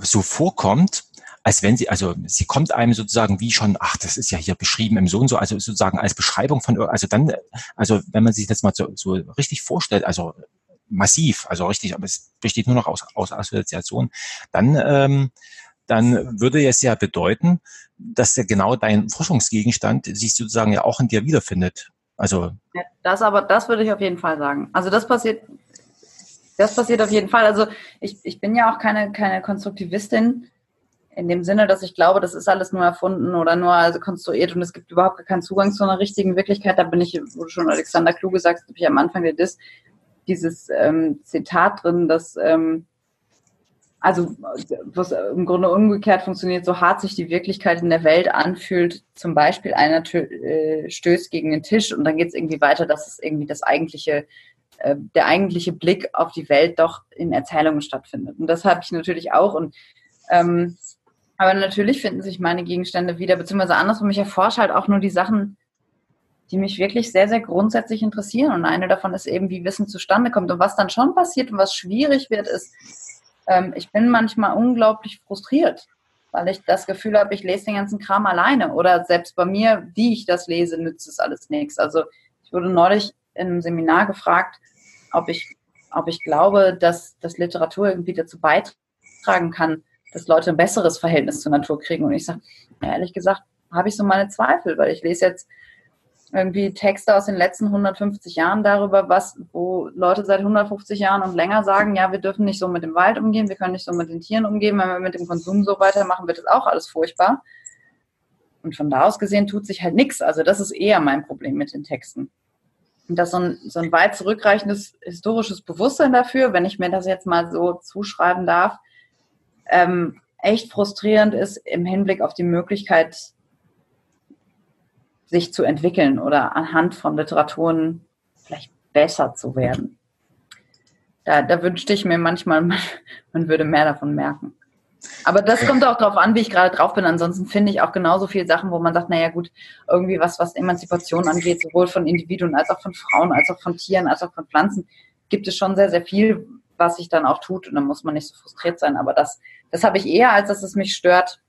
so vorkommt, als wenn sie, also sie kommt einem sozusagen wie schon, ach, das ist ja hier beschrieben im so und so, also sozusagen als Beschreibung von, also dann, also wenn man sich das mal so, so richtig vorstellt, also massiv, also richtig, aber es besteht nur noch aus, aus Assoziation, dann, ähm, dann würde es ja bedeuten, dass ja genau dein Forschungsgegenstand sich sozusagen ja auch in dir wiederfindet. Also ja, das aber, das würde ich auf jeden Fall sagen. Also das passiert, das passiert auf jeden Fall. Also ich, ich bin ja auch keine, keine Konstruktivistin in dem Sinne, dass ich glaube, das ist alles nur erfunden oder nur also konstruiert und es gibt überhaupt keinen Zugang zu einer richtigen Wirklichkeit. Da bin ich, wo du schon Alexander Kluge sagst, habe ich am Anfang der Dis dieses ähm, Zitat drin, dass ähm, also was im Grunde umgekehrt funktioniert, so hart sich die Wirklichkeit in der Welt anfühlt, zum Beispiel einer äh, stößt gegen den Tisch und dann geht es irgendwie weiter, dass es irgendwie das eigentliche, äh, der eigentliche Blick auf die Welt doch in Erzählungen stattfindet. Und das habe ich natürlich auch. Und ähm, aber natürlich finden sich meine Gegenstände wieder, beziehungsweise andersrum, ich erforsche halt auch nur die Sachen, die mich wirklich sehr, sehr grundsätzlich interessieren. Und eine davon ist eben, wie Wissen zustande kommt. Und was dann schon passiert und was schwierig wird, ist, ähm, ich bin manchmal unglaublich frustriert, weil ich das Gefühl habe, ich lese den ganzen Kram alleine. Oder selbst bei mir, wie ich das lese, nützt es alles nichts. Also ich wurde neulich in einem Seminar gefragt, ob ich, ob ich glaube, dass, dass Literatur irgendwie dazu beitragen kann, dass Leute ein besseres Verhältnis zur Natur kriegen. Und ich sage, ehrlich gesagt, habe ich so meine Zweifel, weil ich lese jetzt irgendwie Texte aus den letzten 150 Jahren darüber, was, wo Leute seit 150 Jahren und länger sagen, ja, wir dürfen nicht so mit dem Wald umgehen, wir können nicht so mit den Tieren umgehen, wenn wir mit dem Konsum so weitermachen, wird das auch alles furchtbar. Und von da aus gesehen tut sich halt nichts. Also das ist eher mein Problem mit den Texten. Und das so ein, so ein weit zurückreichendes historisches Bewusstsein dafür, wenn ich mir das jetzt mal so zuschreiben darf, ähm, echt frustrierend ist im Hinblick auf die Möglichkeit, sich zu entwickeln oder anhand von Literaturen vielleicht besser zu werden. Da, da wünschte ich mir manchmal, man würde mehr davon merken. Aber das kommt auch darauf an, wie ich gerade drauf bin. Ansonsten finde ich auch genauso viele Sachen, wo man sagt, naja gut, irgendwie was, was Emanzipation angeht, sowohl von Individuen als auch von Frauen, als auch von Tieren, als auch von Pflanzen, gibt es schon sehr, sehr viel, was sich dann auch tut. Und dann muss man nicht so frustriert sein. Aber das, das habe ich eher, als dass es mich stört,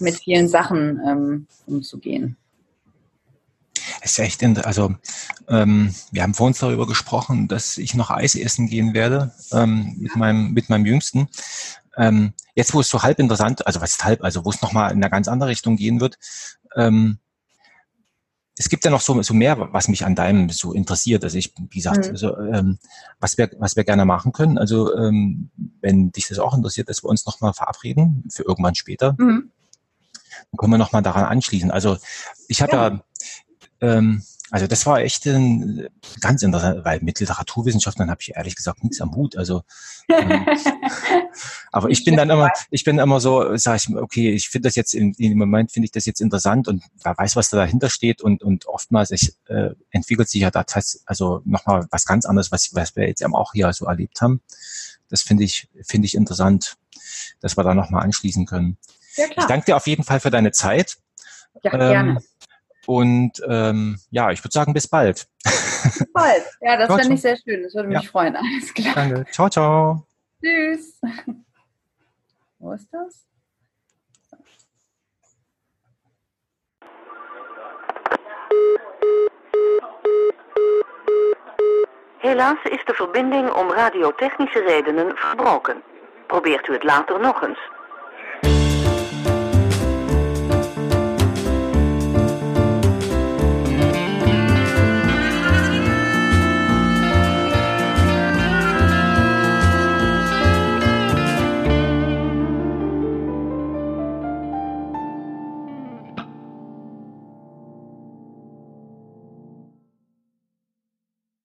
mit vielen Sachen ähm, umzugehen. Es ist echt, also ähm, wir haben vor uns darüber gesprochen, dass ich noch Eis essen gehen werde ähm, mit meinem mit meinem Jüngsten. Ähm, jetzt, wo es so halb interessant, also was ist halb, also wo es nochmal in eine ganz andere Richtung gehen wird, ähm, es gibt ja noch so, so mehr, was mich an deinem so interessiert. Also ich, wie gesagt, mhm. also, ähm, was wir, was wir gerne machen können. Also ähm, wenn dich das auch interessiert, dass wir uns nochmal verabreden für irgendwann später. Mhm. Dann können wir nochmal daran anschließen. Also ich habe ja. ja ähm, also das war echt ein, ganz interessant, weil mit Literaturwissenschaften habe ich ehrlich gesagt nichts am Hut. Also, ähm, aber ich bin dann immer, ich bin immer so, sage ich, okay, ich finde das jetzt im, im Moment finde ich das jetzt interessant und wer weiß, was da dahinter steht und und oftmals ich, äh, entwickelt sich ja da also nochmal was ganz anderes, was, was wir jetzt eben auch hier so erlebt haben. Das finde ich finde ich interessant, dass wir da nochmal anschließen können. Ja. Ich danke dir auf jeden Fall für deine Zeit. Ja, ähm, gerne. Und ähm, ja, ich würde sagen, bis bald. Bis bald. Ja, das fände ich sehr schön. Das würde mich ja. freuen. Alles klar. Danke. Ciao, ciao. Tschüss. Wo ist das? Helaas is de verbinding om radiotechnische redenen verbroken. Probeert u het later nog eens.